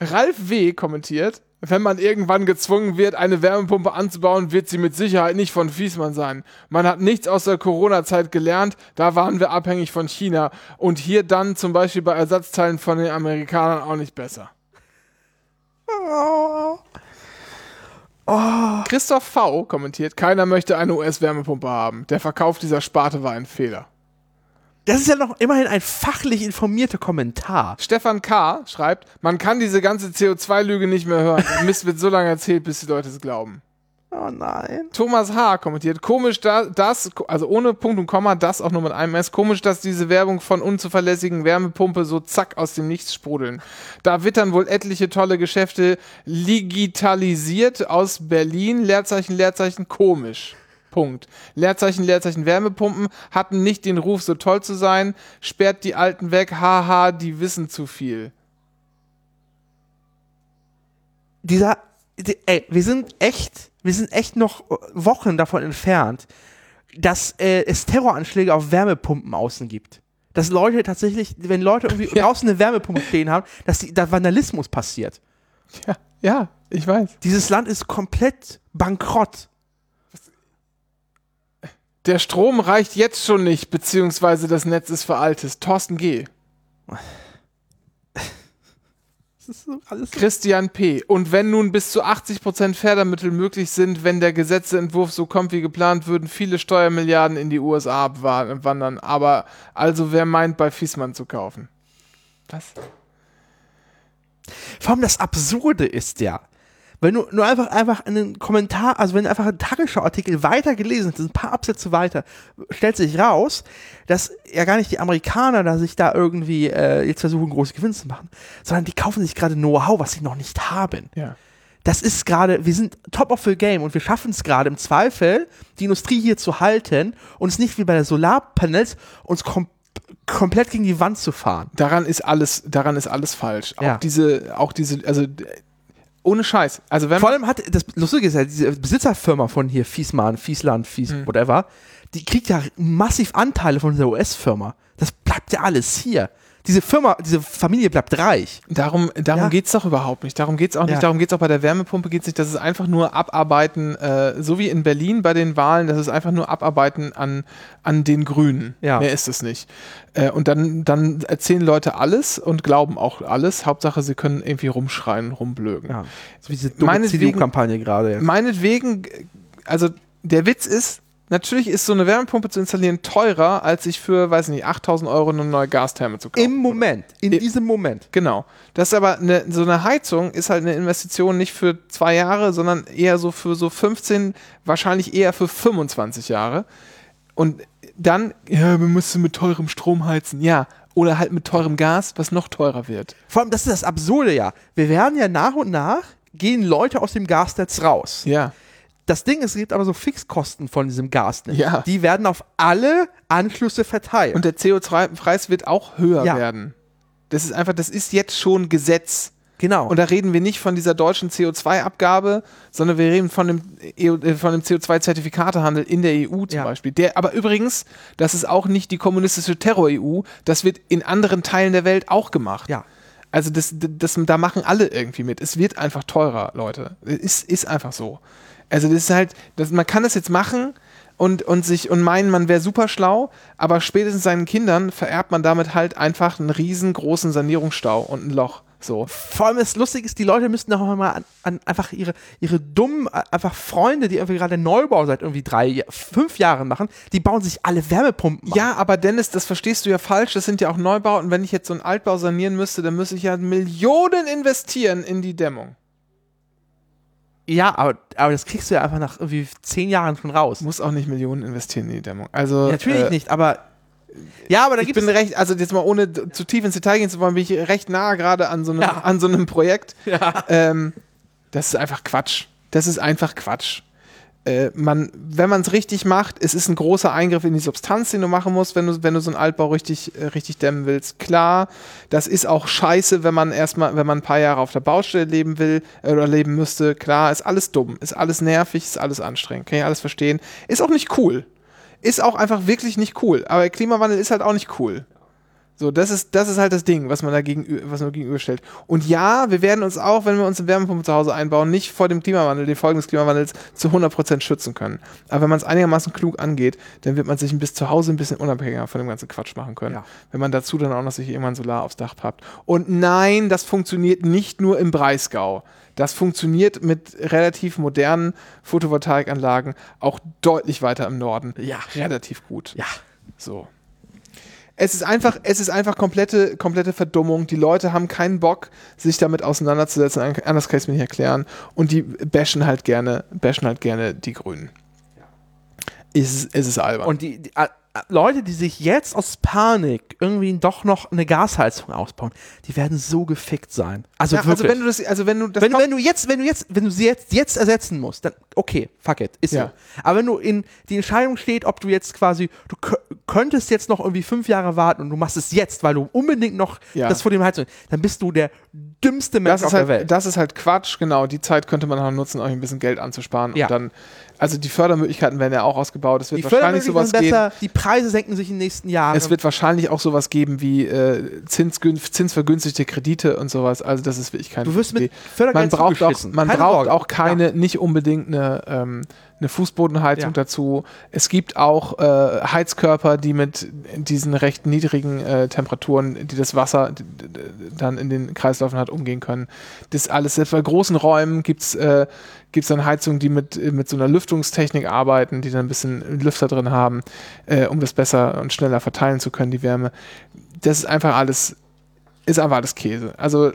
Ralf W. kommentiert, wenn man irgendwann gezwungen wird, eine Wärmepumpe anzubauen, wird sie mit Sicherheit nicht von Fiesmann sein. Man hat nichts aus der Corona-Zeit gelernt, da waren wir abhängig von China. Und hier dann zum Beispiel bei Ersatzteilen von den Amerikanern auch nicht besser. Oh. Christoph V. kommentiert, keiner möchte eine US-Wärmepumpe haben. Der Verkauf dieser Sparte war ein Fehler. Das ist ja noch immerhin ein fachlich informierter Kommentar. Stefan K. schreibt, man kann diese ganze CO2-Lüge nicht mehr hören. Mist wird so lange erzählt, bis die Leute es glauben. Oh nein. Thomas H. kommentiert, komisch da, das, also ohne Punkt und Komma, das auch nur mit einem S, komisch, dass diese Werbung von unzuverlässigen Wärmepumpe so zack aus dem Nichts sprudeln. Da wittern wohl etliche tolle Geschäfte digitalisiert aus Berlin, Leerzeichen, Leerzeichen, komisch. Punkt. Leerzeichen, Leerzeichen, Wärmepumpen hatten nicht den Ruf, so toll zu sein, sperrt die Alten weg, haha, die wissen zu viel. Dieser, die, ey, wir sind echt, wir sind echt noch Wochen davon entfernt, dass äh, es Terroranschläge auf Wärmepumpen außen gibt. Dass Leute tatsächlich, wenn Leute irgendwie Ja. draußen eine Wärmepumpe stehen haben, dass die, da Vandalismus passiert. Ja, ja, ich weiß. Dieses Land ist komplett bankrott. Der Strom reicht jetzt schon nicht, beziehungsweise das Netz ist veraltet. Thorsten G. So Christian P. Und wenn nun bis zu 80% Fördermittel möglich sind, wenn der Gesetzentwurf so kommt wie geplant, würden viele Steuermilliarden in die USA abwandern. Aber also wer meint, bei Fiesmann zu kaufen? Was? Vor allem das Absurde ist ja, wenn du nur einfach, einfach einen Kommentar, also wenn du einfach einen Tagesschau-Artikel weiter gelesen hast, ein paar Absätze weiter, stellt sich raus, dass ja gar nicht die Amerikaner da sich da irgendwie äh, jetzt versuchen, große Gewinne zu machen, sondern die kaufen sich gerade Know-how, was sie noch nicht haben. Ja. Das ist gerade, wir sind top of the game und wir schaffen es gerade im Zweifel, die Industrie hier zu halten und es nicht wie bei der Solarpanels uns kom komplett gegen die Wand zu fahren. Daran ist alles, daran ist alles falsch. Ja. Auch diese, auch diese, also ohne Scheiß. Also wenn Vor allem hat, das Lustige ist ja, diese Besitzerfirma von hier, Fiesmann, Fiesland, Fies, Mhm. whatever, die kriegt ja massiv Anteile von dieser US-Firma. Das bleibt ja alles hier. Diese Firma, diese Familie bleibt reich. Darum, darum Ja. geht's doch überhaupt nicht. Darum geht's auch nicht. Ja. Darum geht's auch bei der Wärmepumpe geht's nicht. Das ist einfach nur Abarbeiten, äh, so wie in Berlin bei den Wahlen. Das ist einfach nur Abarbeiten an, an den Grünen. Ja. Mehr ist es nicht. Äh, und dann, dann erzählen Leute alles und glauben auch alles. Hauptsache, sie können irgendwie rumschreien, rumblöken. Ja. So wie diese dumme CDU-Kampagne gerade. jetzt. Meinetwegen, also der Witz ist, natürlich ist so eine Wärmepumpe zu installieren teurer, als sich für, weiß nicht, 8000 Euro eine neue Gastherme zu kaufen. Im Moment, in I- diesem Moment. Genau. Das ist aber eine, so eine Heizung ist halt eine Investition nicht für zwei Jahre, sondern eher so für so 15, wahrscheinlich eher für 25 Jahre. Und dann, ja, wir müssen mit teurem Strom heizen. Ja. Oder halt mit teurem Gas, was noch teurer wird. Vor allem, das ist das Absurde ja. Wir werden ja nach und nach, gehen Leute aus dem Gasnetz raus. Ja. Das Ding ist, es gibt aber so Fixkosten von diesem Gasnetz. Ja. Die werden auf alle Anschlüsse verteilt. Und der CO2-Preis wird auch höher Ja. werden. Das ist einfach, das ist jetzt schon Gesetz. genau. Und da reden wir nicht von dieser deutschen CO2-Abgabe, sondern wir reden von dem, EU äh, von dem CO2-Zertifikatehandel in der EU zum Ja. Beispiel. Der, aber übrigens, das ist auch nicht die kommunistische Terror-EU, das wird in anderen Teilen der Welt auch gemacht. ja. Also das, das, da machen alle irgendwie mit. Es wird einfach teurer, Leute. Es ist, ist einfach so. Also das ist halt, das, man kann das jetzt machen und, und sich und meinen, man wäre super schlau, aber spätestens seinen Kindern vererbt man damit halt einfach einen riesengroßen Sanierungsstau und ein Loch. So. Vor allem das Lustige ist, die Leute müssten auch mal an, an einfach ihre, ihre dummen, einfach Freunde, die irgendwie gerade Neubau seit irgendwie drei, fünf Jahren machen, die bauen sich alle Wärmepumpen. Ja, aber Dennis, das verstehst du ja falsch. Das sind ja auch Neubauten. Wenn ich jetzt so einen Altbau sanieren müsste, dann müsste ich ja Millionen investieren in die Dämmung. Ja, aber, aber das kriegst du ja einfach nach irgendwie zehn Jahren schon raus. Muss auch nicht Millionen investieren in die Dämmung. Also Natürlich äh, nicht, aber ja, aber da Ich gibt bin es recht, also jetzt mal ohne zu tief ins Detail gehen zu wollen, bin ich recht nah gerade an so einem, Ja. an so einem Projekt. ja. Ähm, das ist einfach Quatsch. Das ist einfach Quatsch. Äh, man, wenn man es richtig macht, es ist ein großer Eingriff in die Substanz, den du machen musst, wenn du, wenn du so einen Altbau richtig, äh, richtig dämmen willst. Klar, das ist auch scheiße, wenn man erstmal, wenn man ein paar Jahre auf der Baustelle leben will äh, oder leben müsste. Klar, ist alles dumm, ist alles nervig, ist alles anstrengend. Kann ich alles verstehen. Ist auch nicht cool. Ist auch einfach wirklich nicht cool. Aber Klimawandel ist halt auch nicht cool. So, das ist, das ist halt das Ding, was man da gegenüber, was man gegenüberstellt. Und ja, wir werden uns auch, wenn wir uns eine Wärmepumpe zu Hause einbauen, nicht vor dem Klimawandel, den Folgen des Klimawandels zu 100% schützen können. Aber wenn man es einigermaßen klug angeht, dann wird man sich bis zu Hause ein bisschen unabhängiger von dem ganzen Quatsch machen können. Ja. Wenn man dazu dann auch noch sich irgendwann Solar aufs Dach pappt. Und nein, das funktioniert nicht nur im Breisgau. Das funktioniert mit relativ modernen Photovoltaikanlagen auch deutlich weiter im Norden. Ja. Relativ gut. Ja. So. Es ist einfach, es ist einfach komplette, komplette Verdummung. Die Leute haben keinen Bock, sich damit auseinanderzusetzen. Anders kann ich es mir nicht erklären. Und die bashen halt gerne, bashen halt gerne die Grünen. Es, ist- es ist albern. Und die, die Leute, die sich jetzt aus Panik irgendwie doch noch eine Gasheizung ausbauen, die werden so gefickt sein. Also ja, wirklich. also wenn du das, also wenn du das wenn, wenn du jetzt, wenn du jetzt, wenn du sie jetzt, jetzt ersetzen musst, dann okay, fuck it, ist Ja. so. Aber wenn du in die Entscheidung steht, ob du jetzt quasi, du könntest jetzt noch irgendwie fünf Jahre warten und du machst es jetzt, weil du unbedingt noch Ja. das vor dem Heizung, dann bist du der dümmste Mensch das auf ist, der halt, Welt. das ist halt Quatsch, genau. Die Zeit könnte man auch nutzen, euch ein bisschen Geld anzusparen. Ja. Und dann, also die Fördermöglichkeiten werden ja auch ausgebaut. Es wird die wahrscheinlich sowas Fördermöglichkeiten geben. besser, die Preise senken sich in den nächsten Jahren. Es wird wahrscheinlich auch sowas geben wie äh, zinsvergünstigte Kredite und sowas. Also das ist wirklich kein du wirst mit Idee. man Fördergeld braucht auch, man Keine braucht Sorge. auch keine, nicht unbedingt eine, ähm, eine Fußbodenheizung Ja. dazu. Es gibt auch äh, Heizkörper, die mit diesen recht niedrigen äh, Temperaturen, die das Wasser dann in den Kreisläufen hat, umgehen können. Das alles, selbst bei großen Räumen gibt es äh, gibt's dann Heizungen, die mit, mit so einer Lüftungstechnik arbeiten, die dann ein bisschen Lüfter drin haben, äh, um das besser und schneller verteilen zu können, die Wärme. Das ist einfach alles, ist einfach alles Käse. Also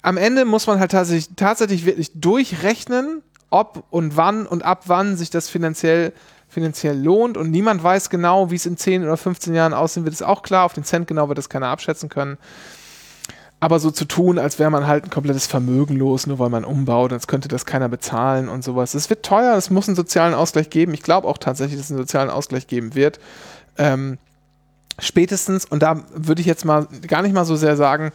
am Ende muss man halt tatsächlich, tatsächlich wirklich durchrechnen, ob und wann und ab wann sich das finanziell, finanziell lohnt. Und niemand weiß genau, wie es in 10 oder 15 Jahren aussehen wird, ist auch klar. Auf den Cent genau wird das keiner abschätzen können. Aber so zu tun, als wäre man halt ein komplettes Vermögen los, nur weil man umbaut, als könnte das keiner bezahlen und sowas. Es wird teuer, es muss einen sozialen Ausgleich geben. Ich glaube auch tatsächlich, dass es einen sozialen Ausgleich geben wird. Ähm, spätestens, und da würde ich jetzt mal gar nicht mal so sehr sagen,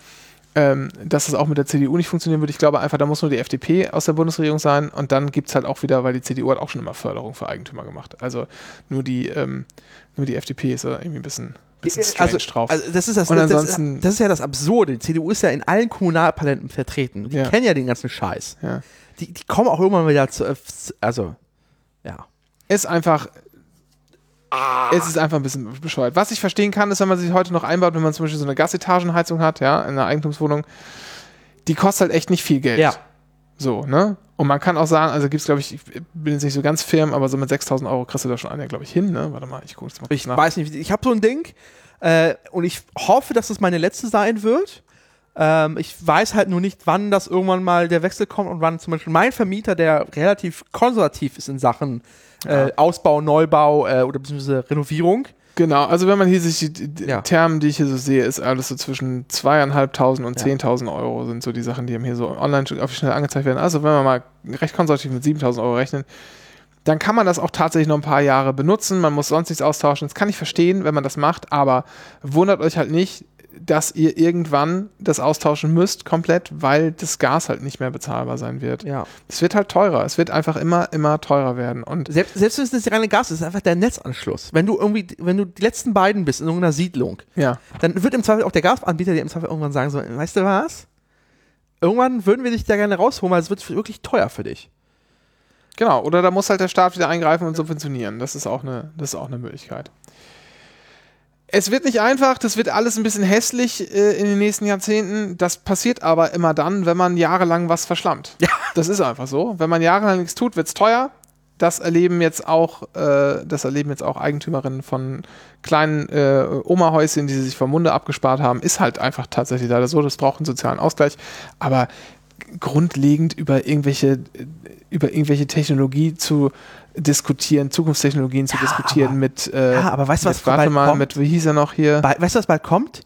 ähm, dass es auch mit der CDU nicht funktionieren würde. Ich glaube einfach, da muss nur die FDP aus der Bundesregierung sein und dann gibt es halt auch wieder, weil die CDU hat auch schon immer Förderung für Eigentümer gemacht. Also nur die, ähm, nur die FDP ist da irgendwie ein bisschen, bisschen also, drauf. also das ist das, Und das, ansonsten- das, das ist ja das Absurde. Die CDU ist ja in allen Kommunalparlamenten vertreten. Die Ja. kennen ja den ganzen Scheiß. ja. Die, die kommen auch irgendwann wieder zu, also, ja. ist einfach. Es ist einfach ein bisschen bescheuert. Was ich verstehen kann, ist, wenn man sich heute noch einbaut, wenn man zum Beispiel so eine Gasetagenheizung hat, ja, in einer Eigentumswohnung, die kostet halt echt nicht viel Geld. Ja. So, ne? Und man kann auch sagen, also gibt es, glaube ich, ich bin jetzt nicht so ganz firm, aber so mit 6000 Euro kriegst du da schon eine, glaube ich, hin, ne? Warte mal, ich gucke jetzt mal Ich nach. weiß nicht, ich habe so ein Ding äh, und ich hoffe, dass es meine letzte sein wird. Ähm, ich weiß halt nur nicht, wann das irgendwann mal der Wechsel kommt und wann zum Beispiel mein Vermieter, der relativ konservativ ist in Sachen äh, Ausbau, Neubau äh, oder beziehungsweise Renovierung. Genau, also wenn man hier sich die, Ja. Termen, die ich hier so sehe, ist alles so zwischen zweieinhalbtausend und Ja. 10.000 Euro sind so die Sachen, die einem hier so online auf die Schnelle angezeigt werden. Also wenn wir mal recht konservativ mit 7.000 Euro rechnen, dann kann man das auch tatsächlich noch ein paar Jahre benutzen. Man muss sonst nichts austauschen. Das kann ich verstehen, wenn man das macht, aber wundert euch halt nicht, dass ihr irgendwann das austauschen müsst komplett, weil das Gas halt nicht mehr bezahlbar sein wird. Ja. Es wird halt teurer. Es wird einfach immer, immer teurer werden. Und Selbst, selbst wenn es nicht reine Gas ist, ist einfach der Netzanschluss. Wenn du irgendwie, wenn du die letzten beiden bist in irgendeiner Siedlung, ja, dann wird im Zweifel auch der Gasanbieter dir im Zweifel irgendwann sagen so, weißt du was? Irgendwann würden wir dich da gerne rausholen, weil es wird wirklich teuer für dich. Genau, oder da muss halt der Staat wieder eingreifen und subventionieren. Das ist auch eine, das ist auch eine Möglichkeit. Es wird nicht einfach, das wird alles ein bisschen hässlich äh, in den nächsten Jahrzehnten. Das passiert aber immer dann, wenn man jahrelang was verschlammt. Ja. Das ist einfach so. Wenn man jahrelang nichts tut, wird es teuer. Das erleben jetzt auch, äh, das erleben jetzt auch Eigentümerinnen von kleinen äh, Oma-Häuschen, die sich vom Munde abgespart haben. Ist halt einfach tatsächlich leider so. Das braucht einen sozialen Ausgleich. Aber grundlegend über irgendwelche, über irgendwelche Technologie zu diskutieren, Zukunftstechnologien zu Ja, diskutieren aber- mit, äh, Ja, aber weißt du, was warte bald mal, kommt? mit, wie hieß er noch hier? Bei, weißt du, was bald kommt?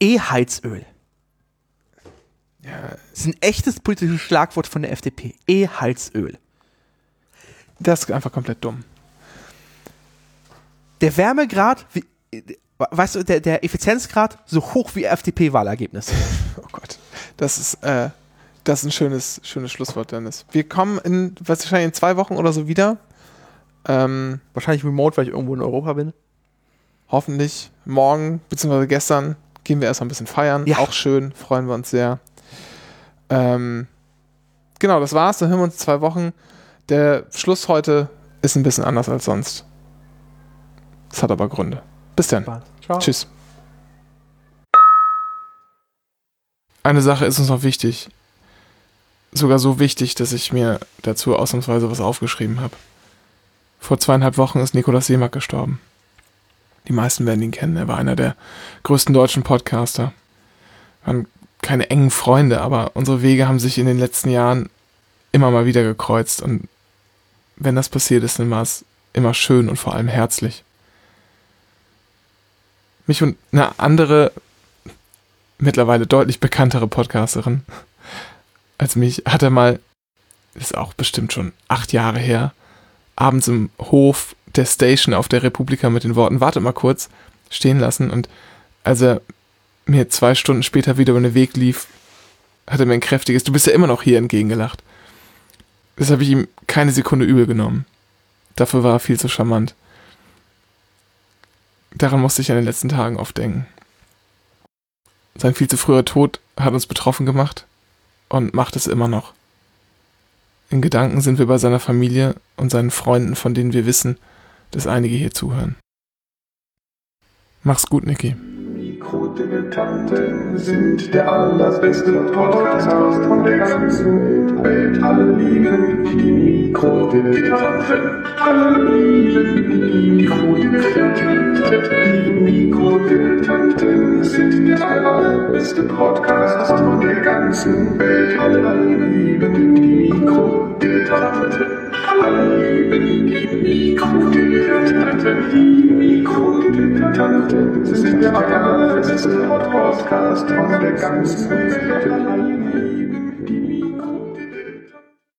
E-Heizöl. Ja, Das ist ein echtes politisches Schlagwort von der FDP. E-Heizöl. das ist einfach komplett dumm. Der Wärmegrad, wie, weißt du, der, der Effizienzgrad so hoch wie FDP-Wahlergebnis. Oh Gott. Das ist, äh, das ist ein schönes, schönes Schlusswort, Dennis. Wir kommen in, wahrscheinlich in zwei Wochen oder so wieder. Ähm, Wahrscheinlich remote, weil ich irgendwo in Europa bin. hoffentlich morgen, beziehungsweise gestern, gehen wir erstmal ein bisschen feiern. Ja. Auch schön, freuen wir uns sehr. Ähm, genau, das war's. Dann hören wir uns zwei Wochen. Der Schluss heute ist ein bisschen anders als sonst. Das hat aber Gründe. Bis dann. Ciao. Tschüss. Eine Sache ist uns noch wichtig. Sogar so wichtig, dass ich mir dazu ausnahmsweise was aufgeschrieben habe. Vor zweieinhalb Wochen ist Nikolaus Seemack gestorben. Die meisten werden ihn kennen. Er war einer der größten deutschen Podcaster. Wir waren keine engen Freunde, aber unsere Wege haben sich in den letzten Jahren immer mal wieder gekreuzt. Und wenn das passiert ist, dann war es immer schön und vor allem herzlich mich und eine andere, mittlerweile deutlich bekanntere Podcasterin als mich, hat er mal, ist auch bestimmt schon acht Jahre her, abends im Hof der Station auf der Republika mit den Worten, warte mal kurz, stehen lassen und als er mir zwei Stunden später wieder über den Weg lief, hat er mir ein kräftiges, du bist ja immer noch hier entgegengelacht. Das habe ich ihm keine Sekunde übel genommen. Dafür war er viel zu charmant. Daran musste ich in den letzten Tagen oft denken. Sein viel zu früher Tod hat uns betroffen gemacht und macht es immer noch. In Gedanken sind wir bei seiner Familie und seinen Freunden, von denen wir wissen, dass einige hier zuhören. Mach's gut, Niki. Mikrodilettanten sind der allerbeste Podcast von der ganzen Welt. Alle lieben die Mikrodilettanten. Alle lieben die Mikrodilettanten. Die Mikrodilettanten sind der allerbeste Podcast von der ganzen Welt. Alle lieben die Mikrodilettanten. Alle lieben die Mikrodilettanten. Die Mikrodilettanten sind der allerbeste Podcast von der ganzen Welt.